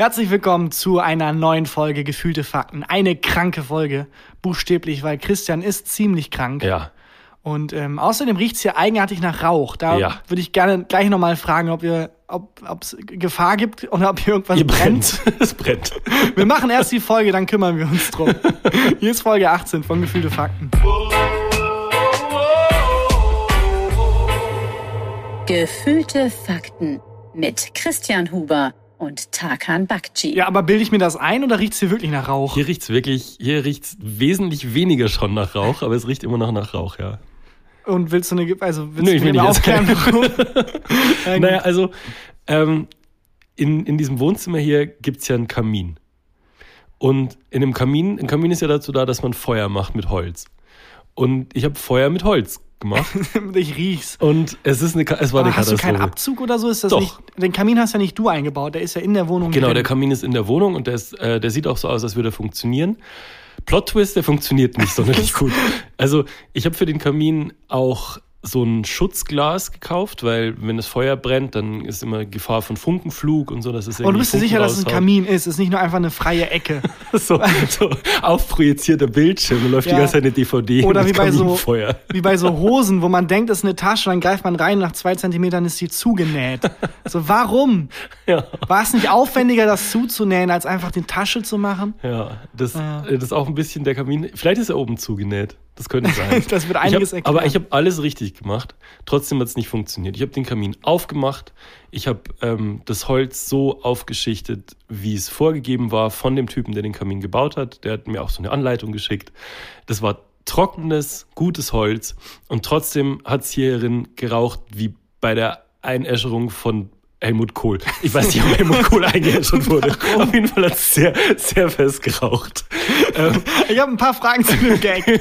Herzlich willkommen zu einer neuen Folge Gefühlte Fakten. Eine kranke Folge, buchstäblich, weil Christian ist ziemlich krank. Ja. Und ähm, außerdem riecht's hier eigenartig nach Rauch. Da Ja. würde ich gerne gleich nochmal fragen, ob ihr, ob es Gefahr gibt oder ob hier irgendwas Hier brennt. brennt. es brennt. Wir machen erst die Folge, dann kümmern wir uns drum. Hier ist Folge 18 von Gefühlte Fakten. Gefühlte Fakten mit Christian Huber und Tarkan Bakci. Ja, aber bilde ich mir das ein oder riecht's hier wirklich nach Rauch? Hier riecht's wirklich, hier riecht's wesentlich weniger schon nach Rauch, aber es riecht immer noch nach Rauch, ja. Und willst du eine, also willst Nö, ich du will mir nicht aufklären, warum? Ja, Naja, also ähm, in, in diesem Wohnzimmer hier gibt's ja einen Kamin. Und in dem Kamin, ein Kamin ist ja dazu da, dass man Feuer macht mit Holz. Und ich habe Feuer mit Holz gemacht. ich riech's. Und es ist eine, es war Aber eine hast du Katastrophe. keinen Abzug oder so? Ist das Doch. nicht? Den Kamin hast ja nicht du eingebaut, der ist ja in der Wohnung Genau, drin. der Kamin ist in der Wohnung und der, ist, äh, der sieht auch so aus, als würde er funktionieren. Plot Twist, der funktioniert nicht sonderlich gut. Also ich habe für den Kamin auch so ein Schutzglas gekauft, weil wenn das Feuer brennt, dann ist immer Gefahr von Funkenflug und so. Dass es Und du bist dir sicher, dass es ein Kamin ist? Es ist nicht nur einfach eine freie Ecke. raushaut. so, so aufprojizierter Bildschirm, da läuft Ja. die ganze Zeit eine DVD Oder wie bei so, wie bei so Hosen, wo man denkt, es ist eine Tasche, dann greift man rein, nach zwei Zentimetern ist sie zugenäht. So, warum? Ja. War es nicht aufwendiger, das zuzunähen, als einfach die Tasche zu machen? Ja, das, Ja. das ist auch ein bisschen der Kamin. Vielleicht ist er oben zugenäht. Das könnte sein. Das wird einiges hab, erklären. Aber ich habe alles richtig gemacht. Trotzdem hat es nicht funktioniert. Ich habe den Kamin aufgemacht. Ich habe ähm, das Holz so aufgeschichtet, wie es vorgegeben war von dem Typen, der den Kamin gebaut hat. Der hat mir auch so eine Anleitung geschickt. Das war trockenes, gutes Holz. Und trotzdem hat es hierin geraucht wie bei der Einäscherung von Helmut Kohl. Ich weiß nicht, ob Helmut Kohl eingeäschert wurde. Auf jeden Fall hat es sehr, sehr fest geraucht. Ähm, Ich habe ein paar Fragen zu dem Gag.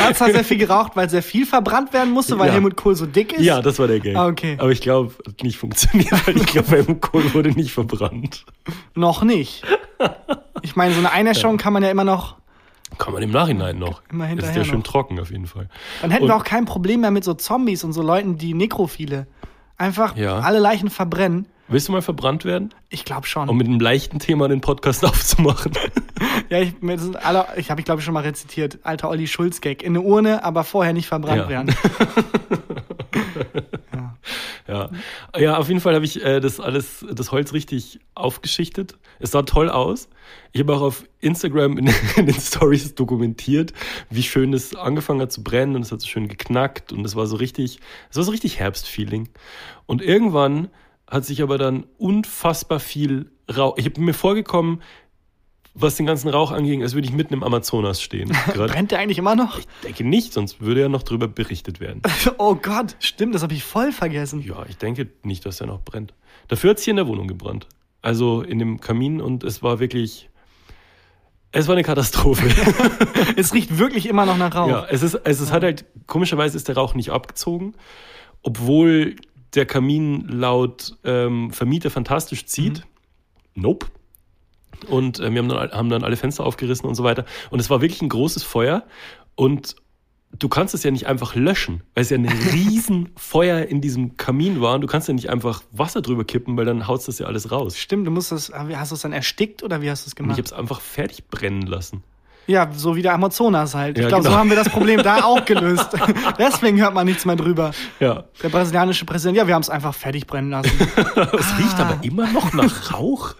Hat da sehr viel geraucht, weil sehr viel verbrannt werden musste, weil Ja. Helmut Kohl so dick ist? Ja, das war der Gag. Ah, okay. Aber ich glaube, hat nicht funktioniert, weil ich glaube, Helmut Kohl wurde nicht verbrannt. Noch nicht. Ich meine, so eine Einäscherung kann man ja immer noch. Kann man im Nachhinein noch. Immer Das ist hinterher ja schön trocken auf jeden Fall. Dann hätten Und- wir auch kein Problem mehr mit so Zombies und so Leuten, die Nekrophile. Einfach Ja. alle Leichen verbrennen. Willst du mal verbrannt werden? Ich glaube schon. Um mit einem leichten Thema den Podcast aufzumachen. ja, ich, alle, ich habe ich glaube ich schon mal rezitiert. Alter Olli Schulz Gag. In eine Urne, aber vorher nicht verbrannt Ja. werden. ja. ja, auf jeden Fall habe ich äh, das alles, das Holz richtig aufgeschichtet. Es sah toll aus. Ich habe auch auf Instagram in, in den Stories dokumentiert, wie schön es angefangen hat zu brennen und es hat so schön geknackt und es war so richtig, es war so richtig Herbstfeeling. Und irgendwann hat sich aber dann unfassbar viel Rauch. Ich habe mir vorgekommen, was den ganzen Rauch anging, als würde ich mitten im Amazonas stehen. Brennt der eigentlich immer noch? Ich denke nicht, sonst würde ja noch drüber berichtet werden. Oh Gott, stimmt, das habe ich voll vergessen. Ja, ich denke nicht, dass er noch brennt. Dafür hat es hier in der Wohnung gebrannt. Also in dem Kamin und es war wirklich. Es war eine Katastrophe. Es riecht wirklich immer noch nach Rauch. ja, es ist, es ist, hat halt, komischerweise ist der Rauch nicht abgezogen, obwohl der Kamin laut ähm, Vermieter fantastisch zieht. Nope. Und äh, wir haben dann, haben dann alle Fenster aufgerissen und so weiter. Und es war wirklich ein großes Feuer. Und du kannst es ja nicht einfach löschen, weil es ja ein riesen Feuer in diesem Kamin war. Und du kannst ja nicht einfach Wasser drüber kippen, weil dann haut das ja alles raus. Stimmt, du musst das, hast du es dann erstickt oder wie hast du es Und gemacht? ich habe es einfach fertig brennen lassen. Ja, so wie der Amazonas halt. Ich Ja, glaube, so genau. haben wir das Problem da auch gelöst. Deswegen hört man nichts mehr drüber. Ja. Der brasilianische Präsident, ja, wir haben es einfach fertig brennen lassen. Es riecht aber immer noch nach Rauch.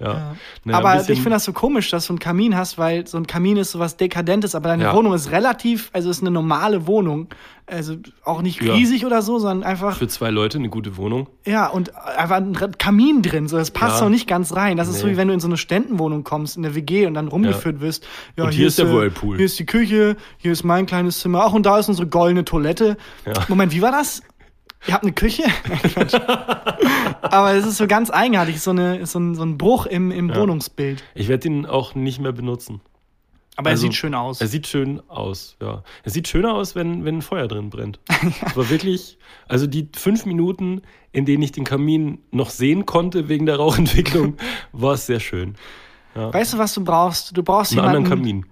Ja. Ein aber ich finde das so komisch, dass du einen Kamin hast, weil so ein Kamin ist sowas Dekadentes, aber deine Ja. Wohnung ist relativ, also ist eine normale Wohnung. Also auch nicht Ja. riesig oder so, sondern einfach, für zwei Leute eine gute Wohnung. ja, und einfach ein Kamin drin. So, das passt Ja. noch nicht ganz rein. Das ist so, Nee. wie wenn du in so eine Ständenwohnung kommst, in der WG und dann rumgeführt wirst. Ja, Und hier ist der äh, Whirlpool. Hier ist die Küche, hier ist mein kleines Zimmer. Ach, und da ist unsere goldene Toilette. Ja. Moment, wie war das? Ihr habt eine Küche? Aber es ist so ganz eigenartig, so, eine, so, ein, so ein Bruch im, im Wohnungsbild. Ich werde ihn auch nicht mehr benutzen. Aber Also, er sieht schön aus. Er sieht schön aus, ja. Er sieht schöner aus, wenn, wenn ein Feuer drin brennt. Es war wirklich, also die fünf Minuten, in denen ich den Kamin noch sehen konnte wegen der Rauchentwicklung, war es sehr schön. Weißt du, was du brauchst? Du brauchst Einen jemanden. anderen Kamin.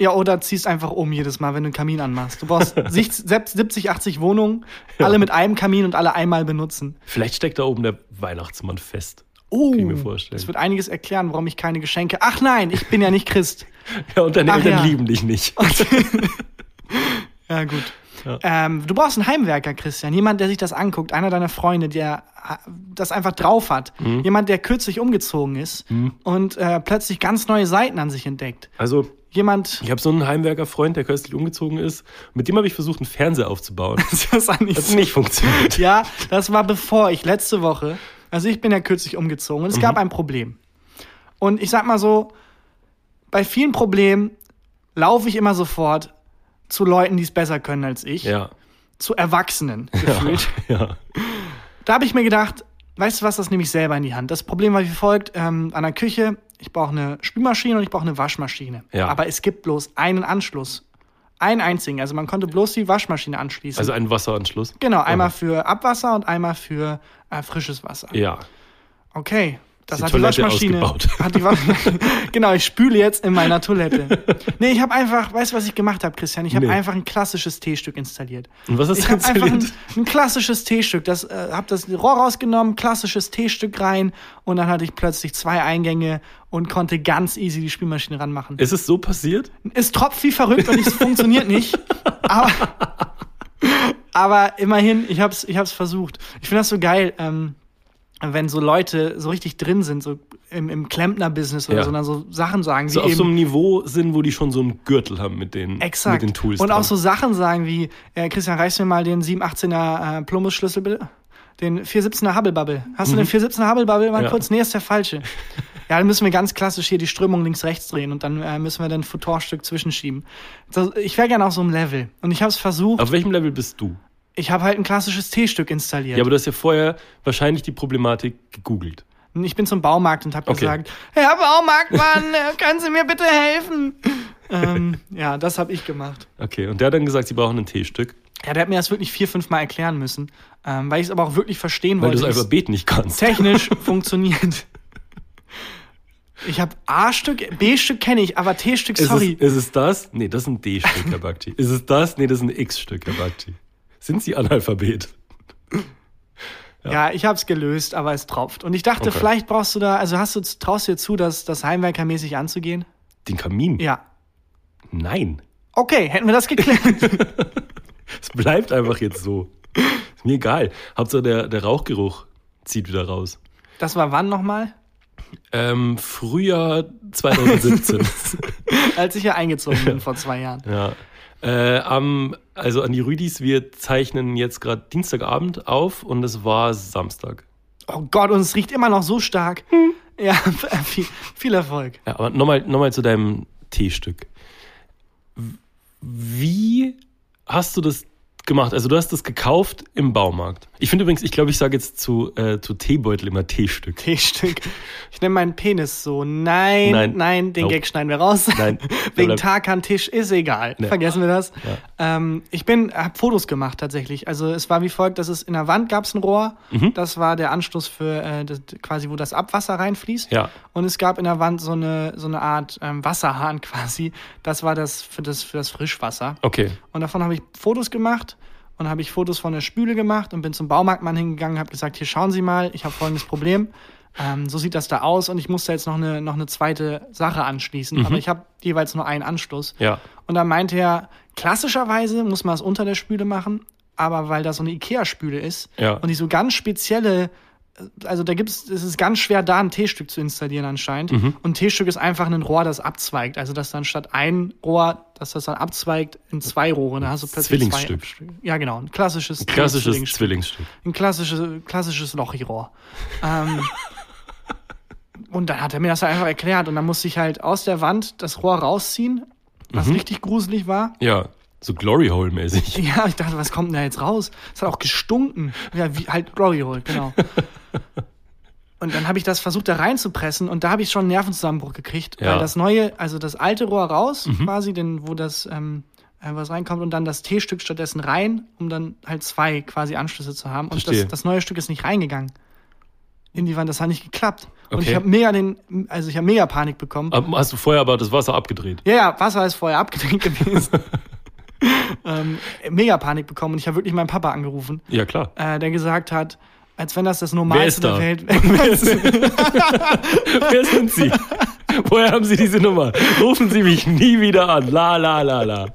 Ja, oder ziehst einfach um jedes Mal, wenn du einen Kamin anmachst. Du brauchst sich- selbst 70, 80 Wohnungen, alle mit einem Kamin und alle einmal benutzen. Vielleicht steckt da oben der Weihnachtsmann fest. Oh, Kann ich mir vorstellen. das wird einiges erklären, warum ich keine Geschenke. Ach nein, ich bin ja nicht Christ. Ja, und deine Ach Eltern ja. lieben dich nicht. Ja, gut. Ja. Ähm, du brauchst einen Heimwerker, Christian. Jemand, der sich das anguckt. Einer deiner Freunde, der äh, das einfach drauf hat. Mhm. Jemand, der kürzlich umgezogen ist und äh, plötzlich ganz neue Seiten an sich entdeckt. Also, Jemand, ich habe so einen Heimwerkerfreund, der kürzlich umgezogen ist. Mit dem habe ich versucht, einen Fernseher aufzubauen. das hat nicht Hat nicht funktioniert. Ja, das war bevor ich letzte Woche, also ich bin ja kürzlich umgezogen und es Mhm. gab ein Problem. Und ich sag mal so, bei vielen Problemen laufe ich immer sofort zu Leuten, die es besser können als ich, Ja. zu Erwachsenen gefühlt. Ja. Da habe ich mir gedacht, weißt du was, das nehme ich selber in die Hand. Das Problem war wie folgt, ähm, an der Küche, ich brauche eine Spülmaschine und ich brauche eine Waschmaschine. Ja. Aber es gibt bloß einen Anschluss. Einen einzigen. Also man konnte bloß die Waschmaschine anschließen. Also einen Wasseranschluss. Genau, einmal für Abwasser und einmal für äh, frisches Wasser. Ja. Okay. Das Die hat Toilette die Waschmaschine. ausgebaut. Hat die Wasch genau, ich spüle jetzt in meiner Toilette. Nee, ich habe einfach, weißt du, was ich gemacht habe, Christian? Ich habe Nee. einfach ein klassisches T-Stück installiert. Und was hast Ich habe einfach ein, installiert? ein klassisches T-Stück. Das äh, habe das Rohr rausgenommen, klassisches T-Stück rein und dann hatte ich plötzlich zwei Eingänge und konnte ganz easy die Spülmaschine ranmachen. Ist es so passiert? Es tropft wie verrückt und es funktioniert nicht. Aber, aber immerhin, ich hab's, ich hab's versucht. Ich finde das so geil, ähm, wenn so Leute so richtig drin sind, so im, im Klempner-Business oder Ja. so, dann so Sachen sagen So wie auf eben, so einem Niveau sind, wo die schon so einen Gürtel haben mit den, Exakt. mit den Tools. und dran. auch so Sachen sagen wie, äh, Christian, reichst mir mal den 718er äh, Plumbus-Schlüssel bitte? Den 417er Hubble-Bubble. Hast du den 417er Hubble-Bubble mal Mhm. Ja. kurz? Nee, ist der falsche. ja, dann müssen wir ganz klassisch hier die Strömung links-rechts drehen und dann äh, müssen wir dann ein Futorstück zwischenschieben. Das, ich wäre gerne auf so einem Level. Und ich habe es versucht. Auf welchem Level bist du? Ich habe halt ein klassisches T-Stück installiert. Ja, aber du hast ja vorher wahrscheinlich die Problematik gegoogelt. Ich bin zum Baumarkt und habe Okay. gesagt, Herr Baumarktmann, äh, können Sie mir bitte helfen? ähm, ja, das habe ich gemacht. Okay, und der hat dann gesagt, sie brauchen ein T-Stück, Ja, der hat mir das wirklich vier, fünf Mal erklären müssen, ähm, weil ich es aber auch wirklich verstehen weil du wollte. das wie es Alphabet nicht kannst. technisch funktioniert. Ich habe A-Stück, B-Stück kenne ich, aber T-Stück, Ist sorry. es, ist es das? Nee, das ist ein D-Stück, Herr Bakti. Ist es das? Nee, das ist ein X-Stück, Herr Bakti. Sind Sie Analphabet? ja. ich habe es gelöst, aber es tropft. Und ich dachte, Okay. vielleicht brauchst du da, also hast du, traust du dir zu, das, das heimwerkermäßig anzugehen? Den Kamin? Ja. Nein. Okay, hätten wir das geklärt. Es bleibt einfach jetzt so. Ist mir egal. Hauptsache der, der Rauchgeruch zieht wieder raus. Das war wann nochmal? Ähm, Frühjahr 2017. Als ich hier eingezogen bin vor zwei Jahren. ja. Äh, am, also an die Rüdis, wir zeichnen jetzt gerade Dienstagabend auf und es war Samstag. Oh Gott, und es riecht immer noch so stark. Ja, viel, viel Erfolg. Ja, aber nochmal noch mal zu deinem T-Stück. W- Wie hast du das gemacht? Also du hast das gekauft im Baumarkt. Ich finde übrigens, ich glaube, ich sage jetzt zu, äh, zu Teebeutel immer T-Stück. T-Stück. Ich nenne meinen Penis so. Nein, nein, Nein. den Nope. Gag schneiden wir raus. Nein. Wegen Bleib- Tarkan Tisch ist egal. Nee. Vergessen wir das. Ja. Ähm, ich bin, habe Fotos gemacht tatsächlich. Also es war wie folgt, dass es in der Wand gab es ein Rohr. Mhm. Das war der Anschluss für äh, das, quasi, wo das Abwasser reinfließt. Ja. Und es gab in der Wand so eine so eine Art ähm, Wasserhahn quasi. Das war das für das für das Frischwasser. Okay. Und davon habe ich Fotos gemacht und habe ich Fotos von der Spüle gemacht und bin zum Baumarktmann hingegangen, habe gesagt, hier schauen Sie mal, ich habe folgendes Problem. Ähm, so sieht das da aus und ich musste jetzt noch eine, noch eine zweite Sache anschließen, aber ich habe jeweils nur einen Anschluss. Ja. Und dann meinte er, klassischerweise muss man es unter der Spüle machen, aber weil das so eine Ikea-Spüle ist Ja. und die so ganz spezielle, also da gibt's, es ist ganz schwer, da ein T-Stück zu installieren anscheinend. Mhm. Und ein T-Stück ist einfach ein Rohr, das abzweigt. Also dass dann statt ein Rohr, dass das dann abzweigt in zwei Rohre. Da hast du plötzlich Zwillingsstück. Zwei, ja, genau, ein klassisches, Klassisches Zwillingsstück. Zwillingsstück. Ein klassisches, klassisches Lochirohr. ähm, und dann hat er mir das einfach erklärt und dann musste ich halt aus der Wand das Rohr rausziehen, was Mhm. richtig gruselig war. Ja. So Glory Hole mäßig. Ja, ich dachte, was kommt denn da jetzt raus? Es hat auch gestunken. Ja, wie halt Glory Hole, genau. Und dann habe ich das versucht, da reinzupressen und da habe ich schon einen Nervenzusammenbruch gekriegt, Ja. weil das neue, also das alte Rohr raus, Mhm. quasi, denn wo das ähm, äh, was reinkommt und dann das T-Stück stattdessen rein, um dann halt zwei quasi Anschlüsse zu haben. Und das, das neue Stück ist nicht reingegangen. In die Wand, das hat nicht geklappt. Und Okay. ich habe mega den, also ich habe mega Panik bekommen. Hast du vorher aber das Wasser abgedreht? Ja, ja, Wasser ist vorher abgedreht gewesen. ähm, mega Panik bekommen und ich habe wirklich meinen Papa angerufen, Ja, klar. äh, der gesagt hat, Als wenn das das Normalste der Welt Wer, sind, wer sind Sie? Woher haben Sie diese Nummer? Rufen Sie mich nie wieder an. La, la, la, la.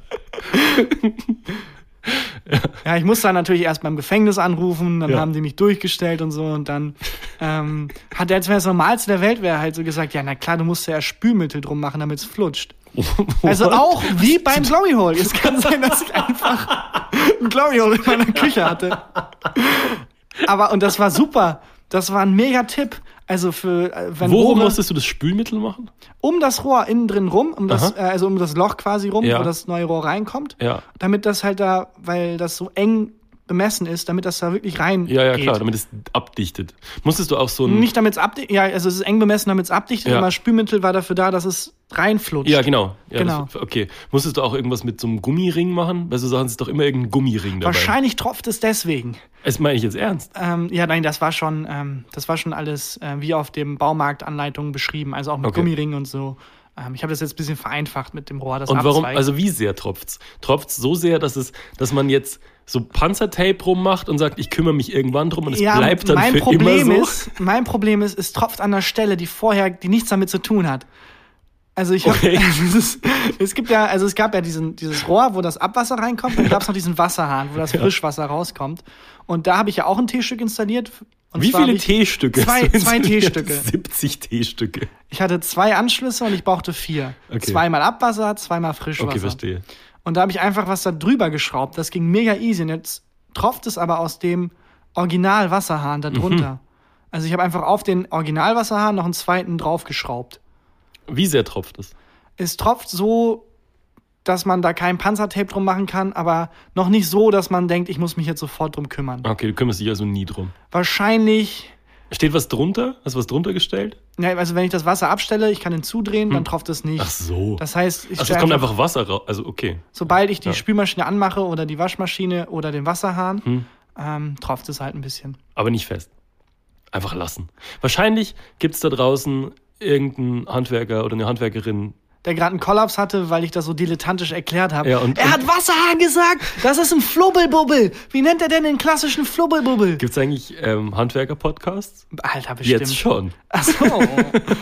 Ja, ich musste dann natürlich erst beim Gefängnis anrufen, dann Ja. haben die mich durchgestellt und so und dann ähm, hat er, als wenn das Normalste der Welt wäre, halt so gesagt, ja, na klar, du musst ja erst Spülmittel drum machen, damit es flutscht. Also auch wie beim Glory Hole. Es kann sein, dass ich einfach ein Glory Hole in meiner Küche hatte. Aber, und das war super. Das war ein mega Tipp. Also für, äh, wenn Worum Rohre, musstest du das Spülmittel machen? um das Rohr innen drin rum, um das, äh, also um das Loch quasi rum, Ja. wo das neue Rohr reinkommt, Ja. damit das halt da, weil das so eng bemessen ist, damit das da wirklich rein Ja, ja, geht. klar, damit es abdichtet. Musstest du auch so ein. Nicht damit es abdichtet, ja, also es ist eng bemessen, damit es abdichtet, Ja. aber Spülmittel war dafür da, dass es reinflutscht. Ja, genau. Ja, Genau. Das, okay. Musstest du auch irgendwas mit so einem Gummiring machen? Bei so Sachen ist doch immer irgendein Gummiring dabei. Wahrscheinlich tropft es deswegen. Das meine ich jetzt ernst. Ähm, ja, nein, das war schon, ähm, das war schon alles äh, wie auf dem Baumarktanleitungen beschrieben, also auch mit Okay. Gummiringen und so. Ähm, ich habe das jetzt ein bisschen vereinfacht mit dem Rohr, das Und warum, also wie sehr tropft's? Tropft's so sehr, dass es, dass man jetzt so Panzertape rummacht und sagt, ich kümmere mich irgendwann drum und es bleibt dann mein für Problem immer so? ist, mein Problem ist, es tropft an der Stelle, die vorher, die nichts damit zu tun hat. Also ich habe, Okay. es, es gibt ja, also es gab ja diesen, dieses Rohr, wo das Abwasser reinkommt, und dann gab es noch diesen Wasserhahn, wo das Frischwasser rauskommt. Und da habe ich ja auch ein Teestück installiert. Und Wie viele Teestücke? zwei- zwei? Teestücke. 70 Teestücke. Ich hatte zwei Anschlüsse und ich brauchte vier. Okay. Zweimal Abwasser, zweimal Frischwasser. Okay, verstehe. Und da habe ich einfach was da drüber geschraubt. Das ging mega easy. Und jetzt tropft es aber aus dem Originalwasserhahn da drunter. Mhm. Also ich habe einfach auf den Originalwasserhahn noch einen zweiten draufgeschraubt. Wie sehr tropft es? Es tropft so, dass man da kein Panzertape drum machen kann, aber noch nicht so, dass man denkt, ich muss mich jetzt sofort drum kümmern. Okay, du kümmerst dich also nie drum. Wahrscheinlich, Steht was drunter? Hast du was drunter gestellt? ja, also wenn ich das Wasser abstelle, ich kann den zudrehen, dann tropft es nicht. Hm. Ach so. Das heißt, ich stell es kommt einfach Wasser raus. Also okay. Sobald ich die Ja. Spülmaschine anmache oder die Waschmaschine oder den Wasserhahn, Hm. ähm, tropft es halt ein bisschen. Aber nicht fest. Einfach lassen. Wahrscheinlich gibt es da draußen irgendeinen Handwerker oder eine Handwerkerin. Der gerade einen Kollaps hatte, weil ich das so dilettantisch erklärt habe. Ja, und- er hat Wasserhahn gesagt! Das ist ein Flubbelbubbel! Wie nennt er denn den klassischen Flubbelbubbel? Gibt es eigentlich ähm, Handwerker-Podcasts? Alter, bestimmt. Jetzt schon. Ach so.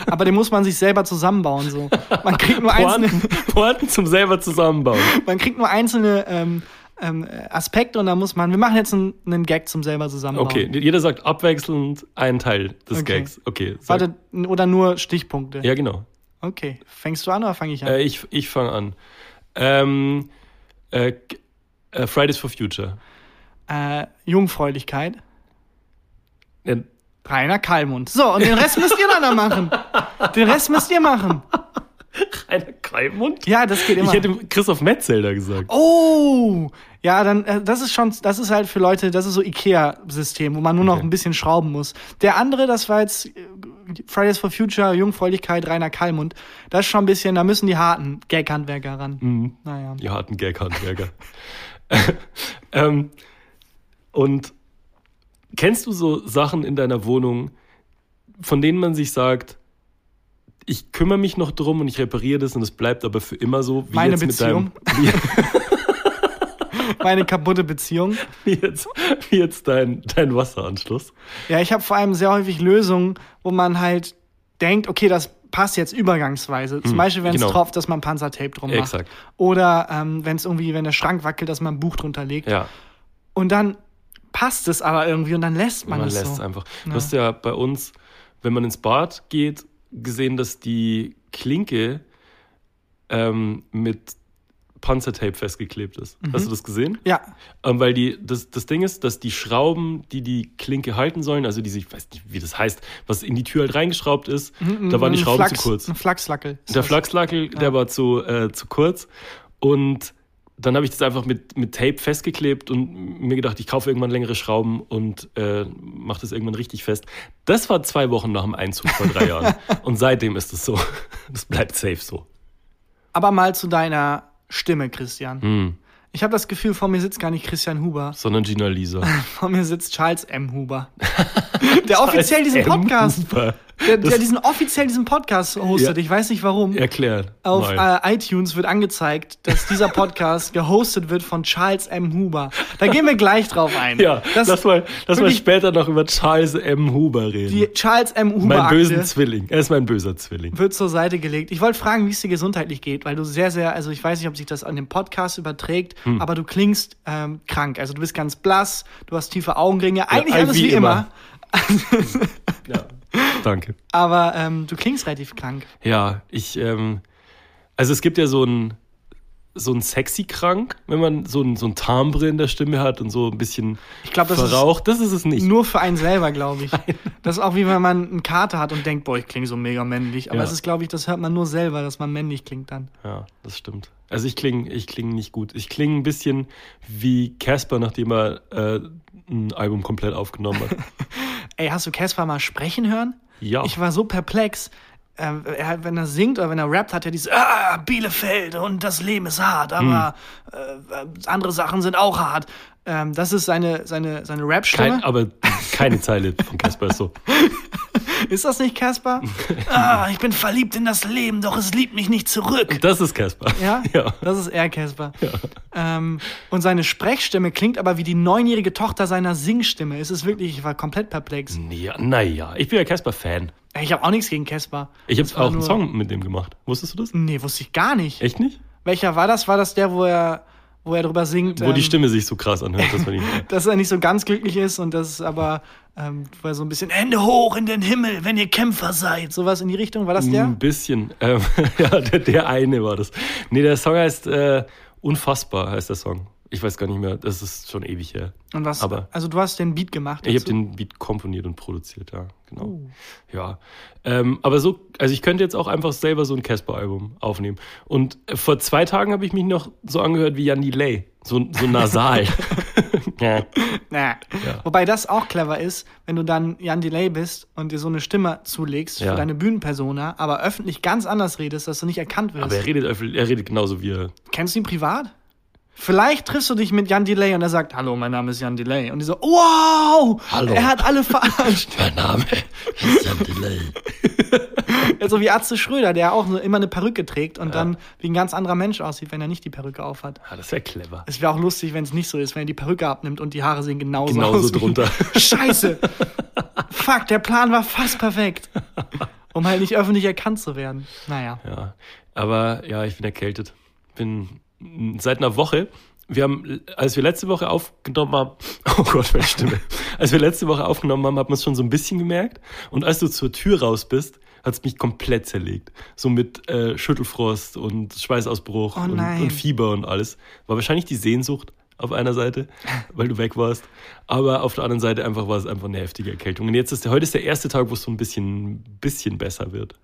Aber den muss man sich selber zusammenbauen. So. Man kriegt nur einzelne, Pointen, Pointen zum selber zusammenbauen. man kriegt nur einzelne ähm, ähm, Aspekte und dann muss man. Wir machen jetzt einen, einen Gag zum selber zusammenbauen. Okay, jeder sagt abwechselnd einen Teil des Okay. Gags. Okay. Sag, Warte, oder nur Stichpunkte. Ja, genau. Okay. Fängst du an oder fange ich an? Äh, ich ich fange an. Ähm, äh, äh, Fridays for Future. Äh, Jungfräulichkeit. Ja, Rainer Kallmund. So, und den Rest müsst ihr dann da machen. Den Rest müsst ihr machen. Rainer Kalmund? Ja, das geht immer. Ich hätte Christoph Metzelder gesagt. oh! Ja, dann, äh, das ist schon, das ist halt für Leute, das ist so Ikea-System, wo man nur noch Okay. ein bisschen schrauben muss. Der andere, das war jetzt äh, Fridays for Future, Jungfräulichkeit, Rainer Kallmund. Das ist schon ein bisschen, da müssen die harten Gag-Handwerker ran. Mhm. Naja. Die harten Gag-Handwerker. ähm, und kennst du so Sachen in deiner Wohnung, von denen man sich sagt, ich kümmere mich noch drum und ich repariere das und es bleibt aber für immer so, wie Meine jetzt Beziehung. deinem, wie, Meine kaputte Beziehung. wie jetzt, wie jetzt dein, dein Wasseranschluss. Ja, ich habe vor allem sehr häufig Lösungen, wo man halt denkt, okay, das passt jetzt übergangsweise. Zum Beispiel, wenn es genau. tropft, dass man Panzertape drum macht. Exakt. Oder ähm, wenn es irgendwie, wenn der Schrank wackelt, dass man ein Buch drunter legt. Ja, Und dann passt es aber irgendwie und dann lässt man, man es lässt es so. einfach. Du hast ja bei uns, wenn man ins Bad geht, gesehen, dass die Klinke ähm, mit Panzertape festgeklebt ist. Mhm. Hast du das gesehen? Ja, Ähm, weil die, das, das Ding ist, dass die Schrauben, die die Klinke halten sollen, also diese, ich weiß nicht, wie das heißt, was in die Tür halt reingeschraubt ist, da waren die ein Schrauben Flachs, zu kurz. Ein Flachslackel. Der. Flachslackel, der war zu, äh, zu kurz. Und dann habe ich das einfach mit, mit Tape festgeklebt und mir gedacht, ich kaufe irgendwann längere Schrauben und äh, mache das irgendwann richtig fest. Das war zwei Wochen nach dem Einzug vor drei Jahren. Und seitdem ist es so. Das bleibt safe so. Aber mal zu deiner Stimme, Christian. Hm. Ich habe das Gefühl, vor mir sitzt gar nicht Christian Huber, Sondern Gina Lisa. vor mir sitzt Charles M. Huber. der offiziell diesen. Podcast, Huber. Der, der diesen offiziell diesen Podcast hostet. Ja. Ich weiß nicht warum. Erklärt. Auf äh, iTunes wird angezeigt, dass dieser Podcast gehostet wird von Charles M. Huber. Da gehen wir gleich drauf ein. ja, das, lass mal, lass mal später noch über Charles M. Huber reden. die Charles M. Huber mein bösen Zwilling. Er ist mein böser Zwilling. wird zur Seite gelegt. Ich wollte fragen, wie es dir gesundheitlich geht, weil du sehr, sehr, also ich weiß nicht, ob sich das an dem Podcast überträgt, Hm. aber du klingst ähm, krank. Also du bist ganz blass, du hast tiefe Augenringe, eigentlich äh, alles wie wie immer, Ja. Danke. aber ähm, du klingst relativ krank. Ja, ich, ähm, also es gibt ja so ein, so ein sexy krank, wenn man so ein, so ein Timbre in der Stimme hat und so ein bisschen Ich glaub, das ist verraucht. das ist es nicht. Nur für einen selber, glaube ich. Das ist auch wie wenn man einen Kater hat und denkt, boah, ich klinge so mega männlich. Aber Ja. es ist, glaube ich, das hört man nur selber, dass man männlich klingt dann. Ja, das stimmt. Also ich klinge ich kling nicht gut. Ich klinge ein bisschen wie Casper, nachdem er äh, ein Album komplett aufgenommen hat. Ey, hast du Caspar mal sprechen hören? Ja. Ich war so perplex. Ähm, er, wenn er singt oder wenn er rappt, hat er dieses ah, Bielefeld und das Leben ist hart, aber Hm. äh, andere Sachen sind auch hart. Ähm, das ist seine, seine, seine Rap-Stimme. Kein, aber keine Zeile von Casper ist so. Ist das nicht Caspar? ah, ich bin verliebt in das Leben, doch es liebt mich nicht zurück. Das ist Casper. Ja? Ja. Das ist er, Casper. Ähm, und seine Sprechstimme klingt aber wie die neunjährige Tochter seiner Singstimme. Es ist wirklich, ich war komplett perplex. Ja, naja, ich bin ja Casper-Fan. Ey, Ich habe auch nichts gegen Caspar. Ich habe war auch einen Song mit dem gemacht. Wusstest du das? Nee, wusste ich gar nicht. Echt nicht? Welcher war das? War das der, wo er, wo er drüber singt? Wo die ähm, Stimme sich so krass anhört. Das war die, Dass er nicht so ganz glücklich ist und das ist aber, ähm, wo er so ein bisschen Hände hoch in den Himmel, wenn ihr Kämpfer seid. Sowas in die Richtung. War das der? Ein bisschen. Ähm, ja, der, der eine war das. Nee, der Song heißt äh, Unfassbar, heißt der Song. Ich weiß gar nicht mehr, das ist schon ewig her. Und was? aber- also du hast den Beat gemacht. Ich habe den Beat komponiert und produziert, ja, genau. Oh. Ja, ähm, aber so, also ich könnte jetzt auch einfach selber so ein Casper-Album aufnehmen. Und vor zwei Tagen habe ich mich noch so angehört wie Jan Delay, so, so nasal. ja. Ja. Wobei das auch clever ist, wenn du dann Jan Delay bist und dir so eine Stimme zulegst Ja. für deine Bühnenpersona, aber öffentlich ganz anders redest, dass du nicht erkannt wirst. Aber er redet, er redet genauso wie er. Kennst du ihn privat? Vielleicht triffst du dich mit Jan Delay und er sagt, hallo, mein Name ist Jan Delay. Und die so, wow, Hallo. er hat alle verarscht. Mein Name ist Jan Delay. so wie Atze Schröder, der auch immer eine Perücke trägt und dann wie ein ganz anderer Mensch aussieht, wenn er nicht die Perücke aufhat. Ja, das wäre clever. Es wäre auch lustig, wenn es nicht so ist, wenn er die Perücke abnimmt und die Haare sehen genauso, Genauso aus. wie- drunter. Scheiße. Fuck, der Plan war fast perfekt. Um halt nicht öffentlich erkannt zu werden. Naja. Ja, aber ja, ich bin erkältet. Bin seit einer Woche. Wir haben, als wir letzte Woche aufgenommen haben, oh Gott, meine Stimme. Als wir letzte Woche aufgenommen haben, hat man es schon so ein bisschen gemerkt. Und als du zur Tür raus bist, hat es mich komplett zerlegt. So mit äh, Schüttelfrost und Schweißausbruch Oh und, und Fieber und alles. War wahrscheinlich die Sehnsucht auf einer Seite, weil du weg warst. Aber auf der anderen Seite einfach war es einfach eine heftige Erkältung. Und jetzt ist der, heute ist der erste Tag, wo es so ein bisschen, bisschen besser wird.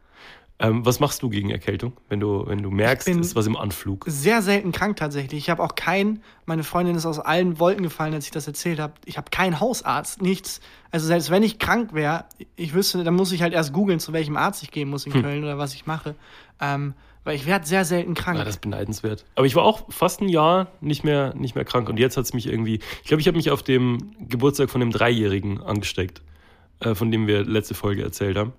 Ähm, was machst du gegen Erkältung, wenn du, wenn du merkst, ist was im Anflug? Sehr selten krank tatsächlich. Ich habe auch keinen, meine Freundin ist aus allen Wolken gefallen, als ich das erzählt habe. Ich habe keinen Hausarzt, nichts. Also selbst wenn ich krank wäre, ich wüsste, dann muss ich halt erst googeln, zu welchem Arzt ich gehen muss in Köln oder was ich mache. Ähm, weil ich werde sehr selten krank. Ja, das ist beneidenswert. Aber ich war auch fast ein Jahr nicht mehr, nicht mehr krank. Und jetzt hat es mich irgendwie. Ich glaube, ich habe mich auf dem Geburtstag von dem Dreijährigen angesteckt, äh, von dem wir letzte Folge erzählt haben.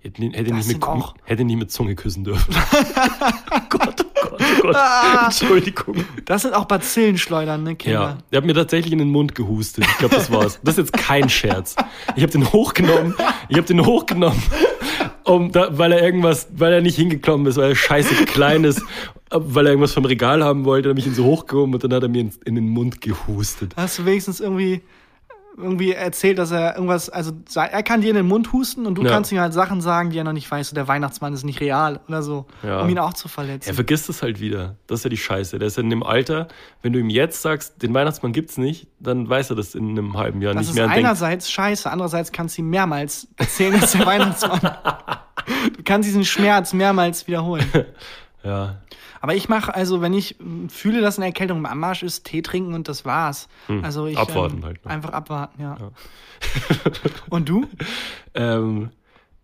Hätte, hätte, nicht mit, hätte nicht mit Zunge küssen dürfen. oh Gott, oh Gott, oh Gott. Entschuldigung. Das sind auch Bazillenschleudern, ne, Ja, Kinder. der hat mir tatsächlich in den Mund gehustet. Ich glaube, das war's. Das ist jetzt kein Scherz. Ich habe den hochgenommen. Ich habe den hochgenommen, um da, weil er irgendwas, weil er nicht hingekommen ist, weil er scheiße klein ist, weil er irgendwas vom Regal haben wollte. Dann habe ich ihn so hochgehoben und dann hat er mir in, in den Mund gehustet. Hast du wenigstens irgendwie, irgendwie erzählt, dass er irgendwas, also er kann dir in den Mund husten und du Ja. kannst ihm halt Sachen sagen, die er noch nicht weiß. So, der Weihnachtsmann ist nicht real oder so, Ja. um ihn auch zu verletzen. Er vergisst es halt wieder. Das ist ja die Scheiße. Der ist ja in dem Alter, wenn du ihm jetzt sagst, den Weihnachtsmann gibt's nicht, dann weiß er das in einem halben Jahr das nicht ist mehr und denkt, einerseits scheiße, andererseits kannst du ihm mehrmals erzählen, dass der Weihnachtsmann. Du kannst diesen Schmerz mehrmals wiederholen. ja, Aber ich mache, also wenn ich m, fühle, dass eine Erkältung im Anmarsch ist, Tee trinken und das war's. Also ich abwarten ähm, halt, ne? Einfach abwarten, ja. und du? ähm,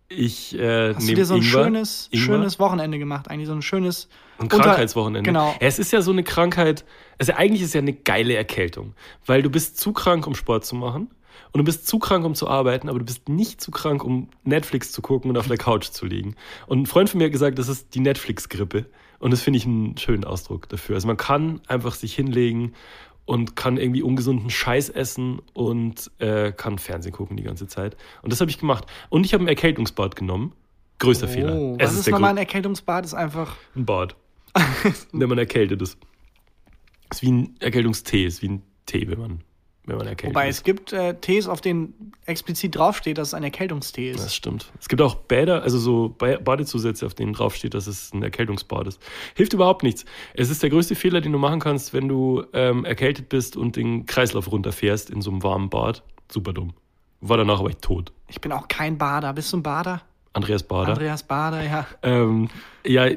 ich äh, Hast du dir so ein Ingwer, schönes, Ingwer. schönes Wochenende gemacht? Eigentlich so ein schönes Ein Krankheitswochenende. Genau. Ja, es ist ja so eine Krankheit, also eigentlich ist es ja eine geile Erkältung, weil du bist zu krank, um Sport zu machen. und du bist zu krank, um zu arbeiten, aber du bist nicht zu krank, um Netflix zu gucken und auf der Couch zu liegen. Und ein Freund von mir hat gesagt, das ist die Netflix-Grippe. Und das finde ich einen schönen Ausdruck dafür. Also man kann einfach sich hinlegen und kann irgendwie ungesunden Scheiß essen und äh, kann Fernsehen gucken die ganze Zeit. Und das habe ich gemacht. Und ich habe ein Erkältungsbad genommen. Größter Fehler. Oh, Es was ist der nochmal ein Erkältungsbad? Ist einfach. ein Bad. wenn man erkältet ist. Ist wie ein Erkältungstee, ist wie ein Tee, wenn man, wenn man erkältet Wobei ist. es gibt äh, Tees, auf denen explizit draufsteht, dass es ein Erkältungstee ist. Das stimmt. Es gibt auch Bäder, also so Ba- Badezusätze, auf denen draufsteht, dass es ein Erkältungsbad ist. Hilft überhaupt nichts. Es ist der größte Fehler, den du machen kannst, wenn du ähm, erkältet bist und den Kreislauf runterfährst in so einem warmen Bad. Super dumm. War danach aber ich tot. Ich bin auch kein Bader. Bist du ein Bader? Andreas Bader. Andreas Bader, ja. Ähm, ja,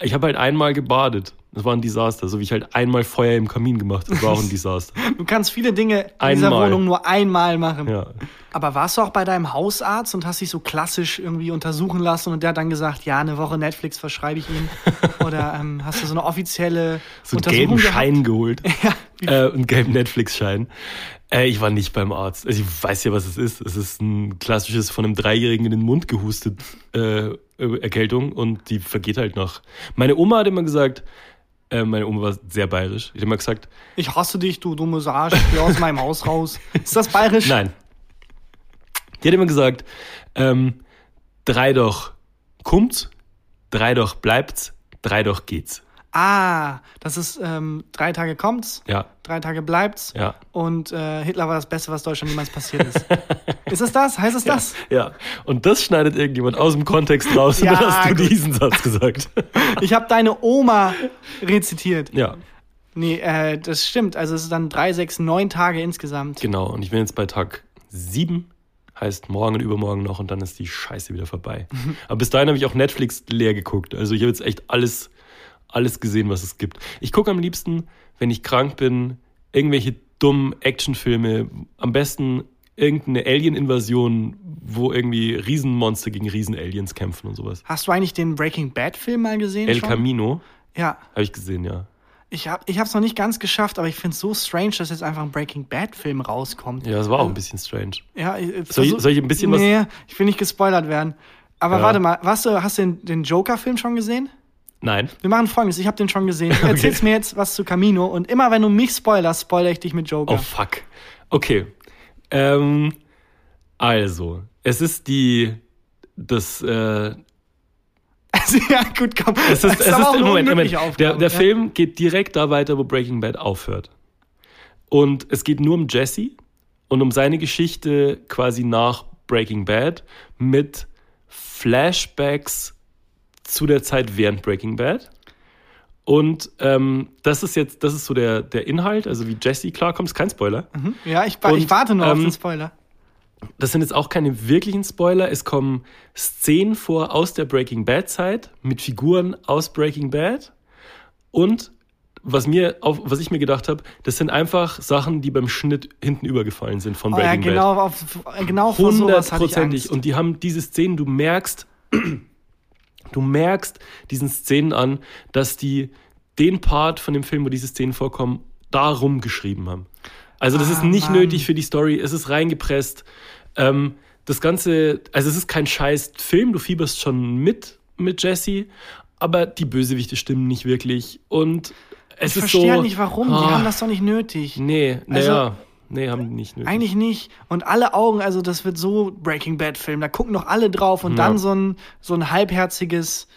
ich habe halt einmal gebadet. Das war ein Desaster. So wie ich halt einmal Feuer im Kamin gemacht habe, war auch ein Desaster. Du kannst viele Dinge in dieser Einmal. Wohnung nur einmal machen. Ja. Aber warst du auch bei deinem Hausarzt und hast dich so klassisch irgendwie untersuchen lassen und der hat dann gesagt, ja, eine Woche Netflix verschreibe ich ihm? Oder ähm, hast du so eine offizielle so einen gelben gehabt? Schein geholt. Ja, äh, einen gelben Netflix-Schein. Äh, ich war nicht beim Arzt. Also ich weiß ja, was es ist. Es ist ein klassisches von einem Dreijährigen in den Mund gehustet äh, Erkältung und die vergeht halt noch. Meine Oma hat immer gesagt, äh, meine Oma war sehr bayerisch. Die hat immer gesagt, ich hasse dich, du dumme Arsch, geh aus meinem Haus raus. Ist das bayerisch? nein. Die hat immer gesagt, ähm, drei doch kommt's, drei doch bleibt's, drei doch geht's. Ah, das ist ähm, drei Tage kommt's, Ja, drei Tage bleibt's ja. und äh, Hitler war das Beste, was Deutschland jemals passiert ist. ist es das? Heißt es das? Ja, und das schneidet irgendjemand aus dem Kontext raus Ja, hast du gut. diesen Satz gesagt. Ich habe deine Oma rezitiert. ja, Nee, äh, das stimmt. Also es ist dann drei, sechs, neun Tage insgesamt. genau. Und ich bin jetzt bei Tag sieben, heißt morgen und übermorgen noch und dann ist die Scheiße wieder vorbei. Aber bis dahin habe ich auch Netflix leer geguckt. Also ich habe jetzt echt alles, alles gesehen, was es gibt. Ich gucke am liebsten, wenn ich krank bin, irgendwelche dummen Actionfilme. Am besten irgendeine Alien-Invasion, wo irgendwie Riesenmonster gegen Riesenaliens kämpfen und sowas. Hast du eigentlich den Breaking Bad Film mal gesehen? El schon? Camino Ja, habe ich gesehen, ja. ich habe ich es noch nicht ganz geschafft, aber ich finde es so strange, dass jetzt einfach ein Breaking Bad Film rauskommt. Ja, das war auch ein bisschen strange. Ja, ich- Soll ich- soll ich ein bisschen was- Nee, ich will nicht gespoilert werden. Aber Ja. warte mal, was, du- hast du den, den Joker-Film schon gesehen? Nein. Wir machen folgendes, ich habe den schon gesehen. Du erzählst mir jetzt was zu Camino und immer wenn du mich spoilerst, spoilere ich dich mit Joker. Oh fuck. Okay. Ähm, also, es ist die das äh, Also, ja, gut, komm. es ist, es ist eine Moment, Moment. Der, der ja. Film geht direkt da weiter, wo Breaking Bad aufhört. Und es geht nur um Jesse und um seine Geschichte quasi nach Breaking Bad mit Flashbacks zu der Zeit während Breaking Bad. Und ähm, das ist jetzt, das ist so der, der Inhalt, also wie Jesse klarkommt, ist kein Spoiler. Ja, ich, wa- ich Und, warte nur auf ähm, den Spoiler. Das sind jetzt auch keine wirklichen Spoiler. Es kommen Szenen vor aus der Breaking Bad Zeit mit Figuren aus Breaking Bad. Und was mir auf, was ich mir gedacht habe, das sind einfach Sachen, die beim Schnitt hinten übergefallen sind von Oh, ja, Breaking Bad. genau, auf, genau ich Hundertprozentig. Und die haben diese Szenen, du merkst, du merkst diesen Szenen an, dass die den Part von dem Film, wo diese Szenen vorkommen, darum geschrieben haben. Also das Ah, ist nicht Mann. nötig für die Story, es ist reingepresst. Ähm, das Ganze, also es ist kein scheiß Film, du fieberst schon mit mit Jesse, aber die Bösewichte stimmen nicht wirklich und es ich ist verstehe so. halt nicht warum, die Ah, haben das doch nicht nötig. Nee, Also- naja, nee, haben die nicht nötig. Eigentlich nicht. Und alle Augen, also das wird so Breaking Bad Film, da gucken doch alle drauf und Ja. dann so ein, so ein halbherziges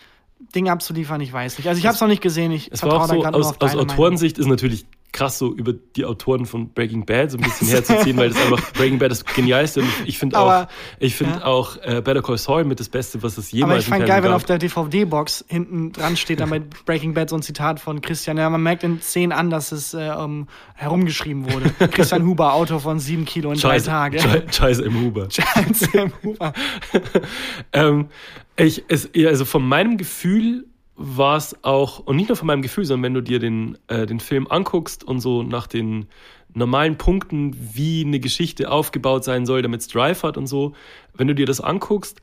Ding abzuliefern, ich weiß nicht. Also ich habe es noch nicht gesehen, ich Es war auch vertraue da so, gerade aus, aus Autorensicht ist natürlich krass, so über die Autoren von Breaking Bad so ein bisschen herzuziehen, weil das einfach Breaking Bad das Genialste und ich finde auch, Aber, ich finde ja. auch äh, Better Call Saul mit das Beste, was es Aber jemals ich fand im geil, wenn Fernsehen auf der DVD-Box hinten dran steht, dann bei Breaking Bad so ein Zitat von Christian. Ja, man merkt in Szenen an, dass es äh, um, herumgeschrieben wurde. Christian Huber, Autor von sieben Kilo in drei Scheiße, Tage. Schei- Scheiße im Huber. Sam Huber. ähm, ich, es, also von meinem Gefühl war es auch, und nicht nur von meinem Gefühl, sondern wenn du dir den, äh, den Film anguckst und so nach den normalen Punkten, wie eine Geschichte aufgebaut sein soll, damit es Drive hat und so, wenn du dir das anguckst,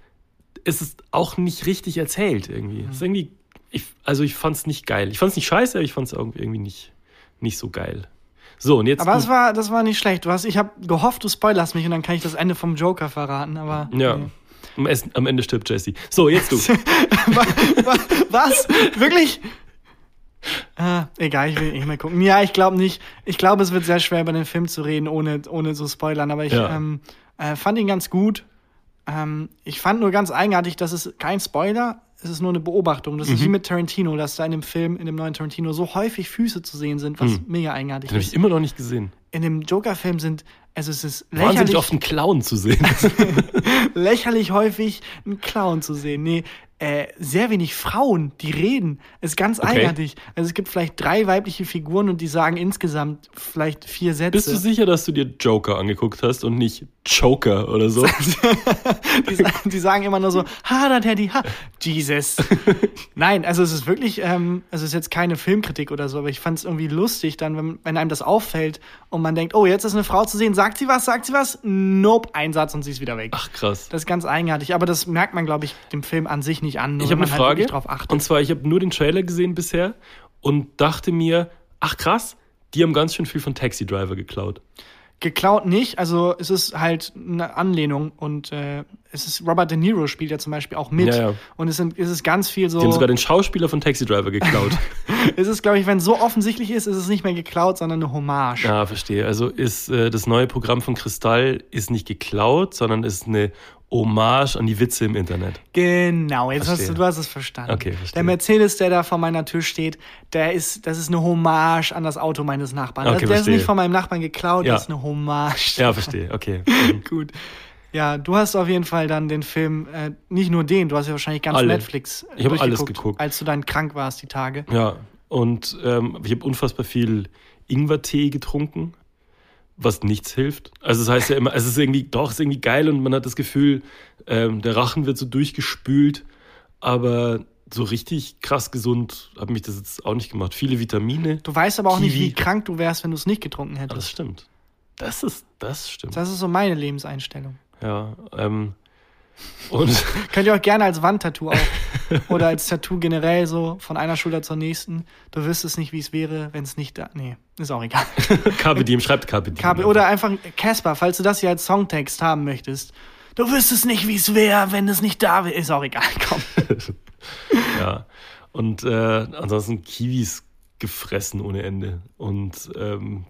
ist es auch nicht richtig erzählt irgendwie. Es ist irgendwie, ich, also ich fand es nicht geil. Ich fand es nicht scheiße, aber ich fand es irgendwie nicht, nicht so geil. So, und jetzt. Aber das war, das war nicht schlecht. Du hast, ich habe gehofft, du spoilerst mich und dann kann ich das Ende vom Joker verraten, aber. ja. nee. Am, Essen, am Ende stirbt Jesse. So, jetzt du. Wa- wa- Was? Wirklich? Ah, egal, ich will nicht mehr gucken. Ja, ich glaube nicht. Ich glaube, es wird sehr schwer, über den Film zu reden, ohne, ohne so spoilern. Aber ich Ja. ähm, äh, fand ihn ganz gut. Ähm, ich fand nur ganz eigenartig, dass es kein Spoiler, es ist nur eine Beobachtung. Das ist Mhm. wie mit Tarantino, dass da in dem Film, in dem neuen Tarantino, so häufig Füße zu sehen sind, was mega eigenartig Den habe ich ist. immer noch nicht gesehen. In dem Joker-Film sind, also es ist Wahnsinnig lächerlich, oft einen Clown zu sehen. lächerlich häufig einen Clown zu sehen. Nee, äh, sehr wenig Frauen, die reden. Ist ganz Okay. eigenartig. Also es gibt vielleicht drei weibliche Figuren und die sagen insgesamt vielleicht vier Sätze. Bist du sicher, dass du dir Joker angeguckt hast und nicht Joker oder so? die, die sagen immer nur so, ha, da Teddy, ha, Jesus. Nein, also es ist wirklich, ähm, also es ist jetzt keine Filmkritik oder so, aber ich fand es irgendwie lustig dann, wenn, wenn einem das auffällt und man denkt, oh, jetzt ist eine Frau zu sehen, sagt sie was, sagt sie was? Nope, ein Satz und sie ist wieder weg. Ach, krass. Das ist ganz eigenartig, aber das merkt man, glaube ich, dem Film an sich nicht an. nur Ich habe eine halt Frage. achtet. und zwar, ich habe nur den Trailer gesehen bisher und dachte mir, ach krass, die haben ganz schön viel von Taxi Driver geklaut. Geklaut nicht, also es ist halt eine Anlehnung und äh, es ist Robert De Niro spielt ja zum Beispiel auch mit Ja, ja. und es, sind, es ist ganz viel so. Die haben sogar den Schauspieler von Taxi Driver geklaut. es ist, glaube ich, wenn es so offensichtlich ist, ist es nicht mehr geklaut, sondern eine Hommage. ja, verstehe. Also ist äh, das neue Programm von Kristall ist nicht geklaut, sondern ist eine Hommage an die Witze im Internet. Genau, jetzt hast du, du hast es verstanden. Okay, verstehe. Der Mercedes, der da vor meiner Tür steht, der ist, das ist eine Hommage an das Auto meines Nachbarn. Okay, der ist verstehe. nicht von meinem Nachbarn geklaut, Ja. das ist eine Hommage. Ja, verstehe. Okay. Gut. Ja, du hast auf jeden Fall dann den Film, äh, nicht nur den, du hast ja wahrscheinlich ganz Alle. Netflix äh, Ich habe alles geguckt. Als du dann krank warst, die Tage. Ja, und ähm, ich habe unfassbar viel Ingwertee getrunken, was nichts hilft. Also es heißt ja immer, es ist irgendwie, doch, es ist irgendwie geil und man hat das Gefühl, ähm, der Rachen wird so durchgespült, aber so richtig krass gesund hat mich das jetzt auch nicht gemacht. Viele Vitamine. Du weißt aber auch nicht, Kiwi. wie krank du wärst, wenn du es nicht getrunken Ah, das hättest. stimmt. Das ist, das stimmt. Das ist so meine Lebenseinstellung. Ja, ähm, und Könnt ihr auch gerne als Wandtattoo auch. Oder als Tattoo generell so von einer Schulter zur nächsten. Du wüsstest nicht, wie es wäre, wenn es nicht da. Nee, ist auch egal. Carpe Diem, schreibt Carpe Diem. Kabel, oder einfach Casper, falls du das hier als Songtext haben möchtest. Du wüsstest nicht, wie es wäre, wenn es nicht da wäre. Ist auch egal, komm. Ja. Und äh, ansonsten Kiwis gefressen ohne Ende. Und ähm,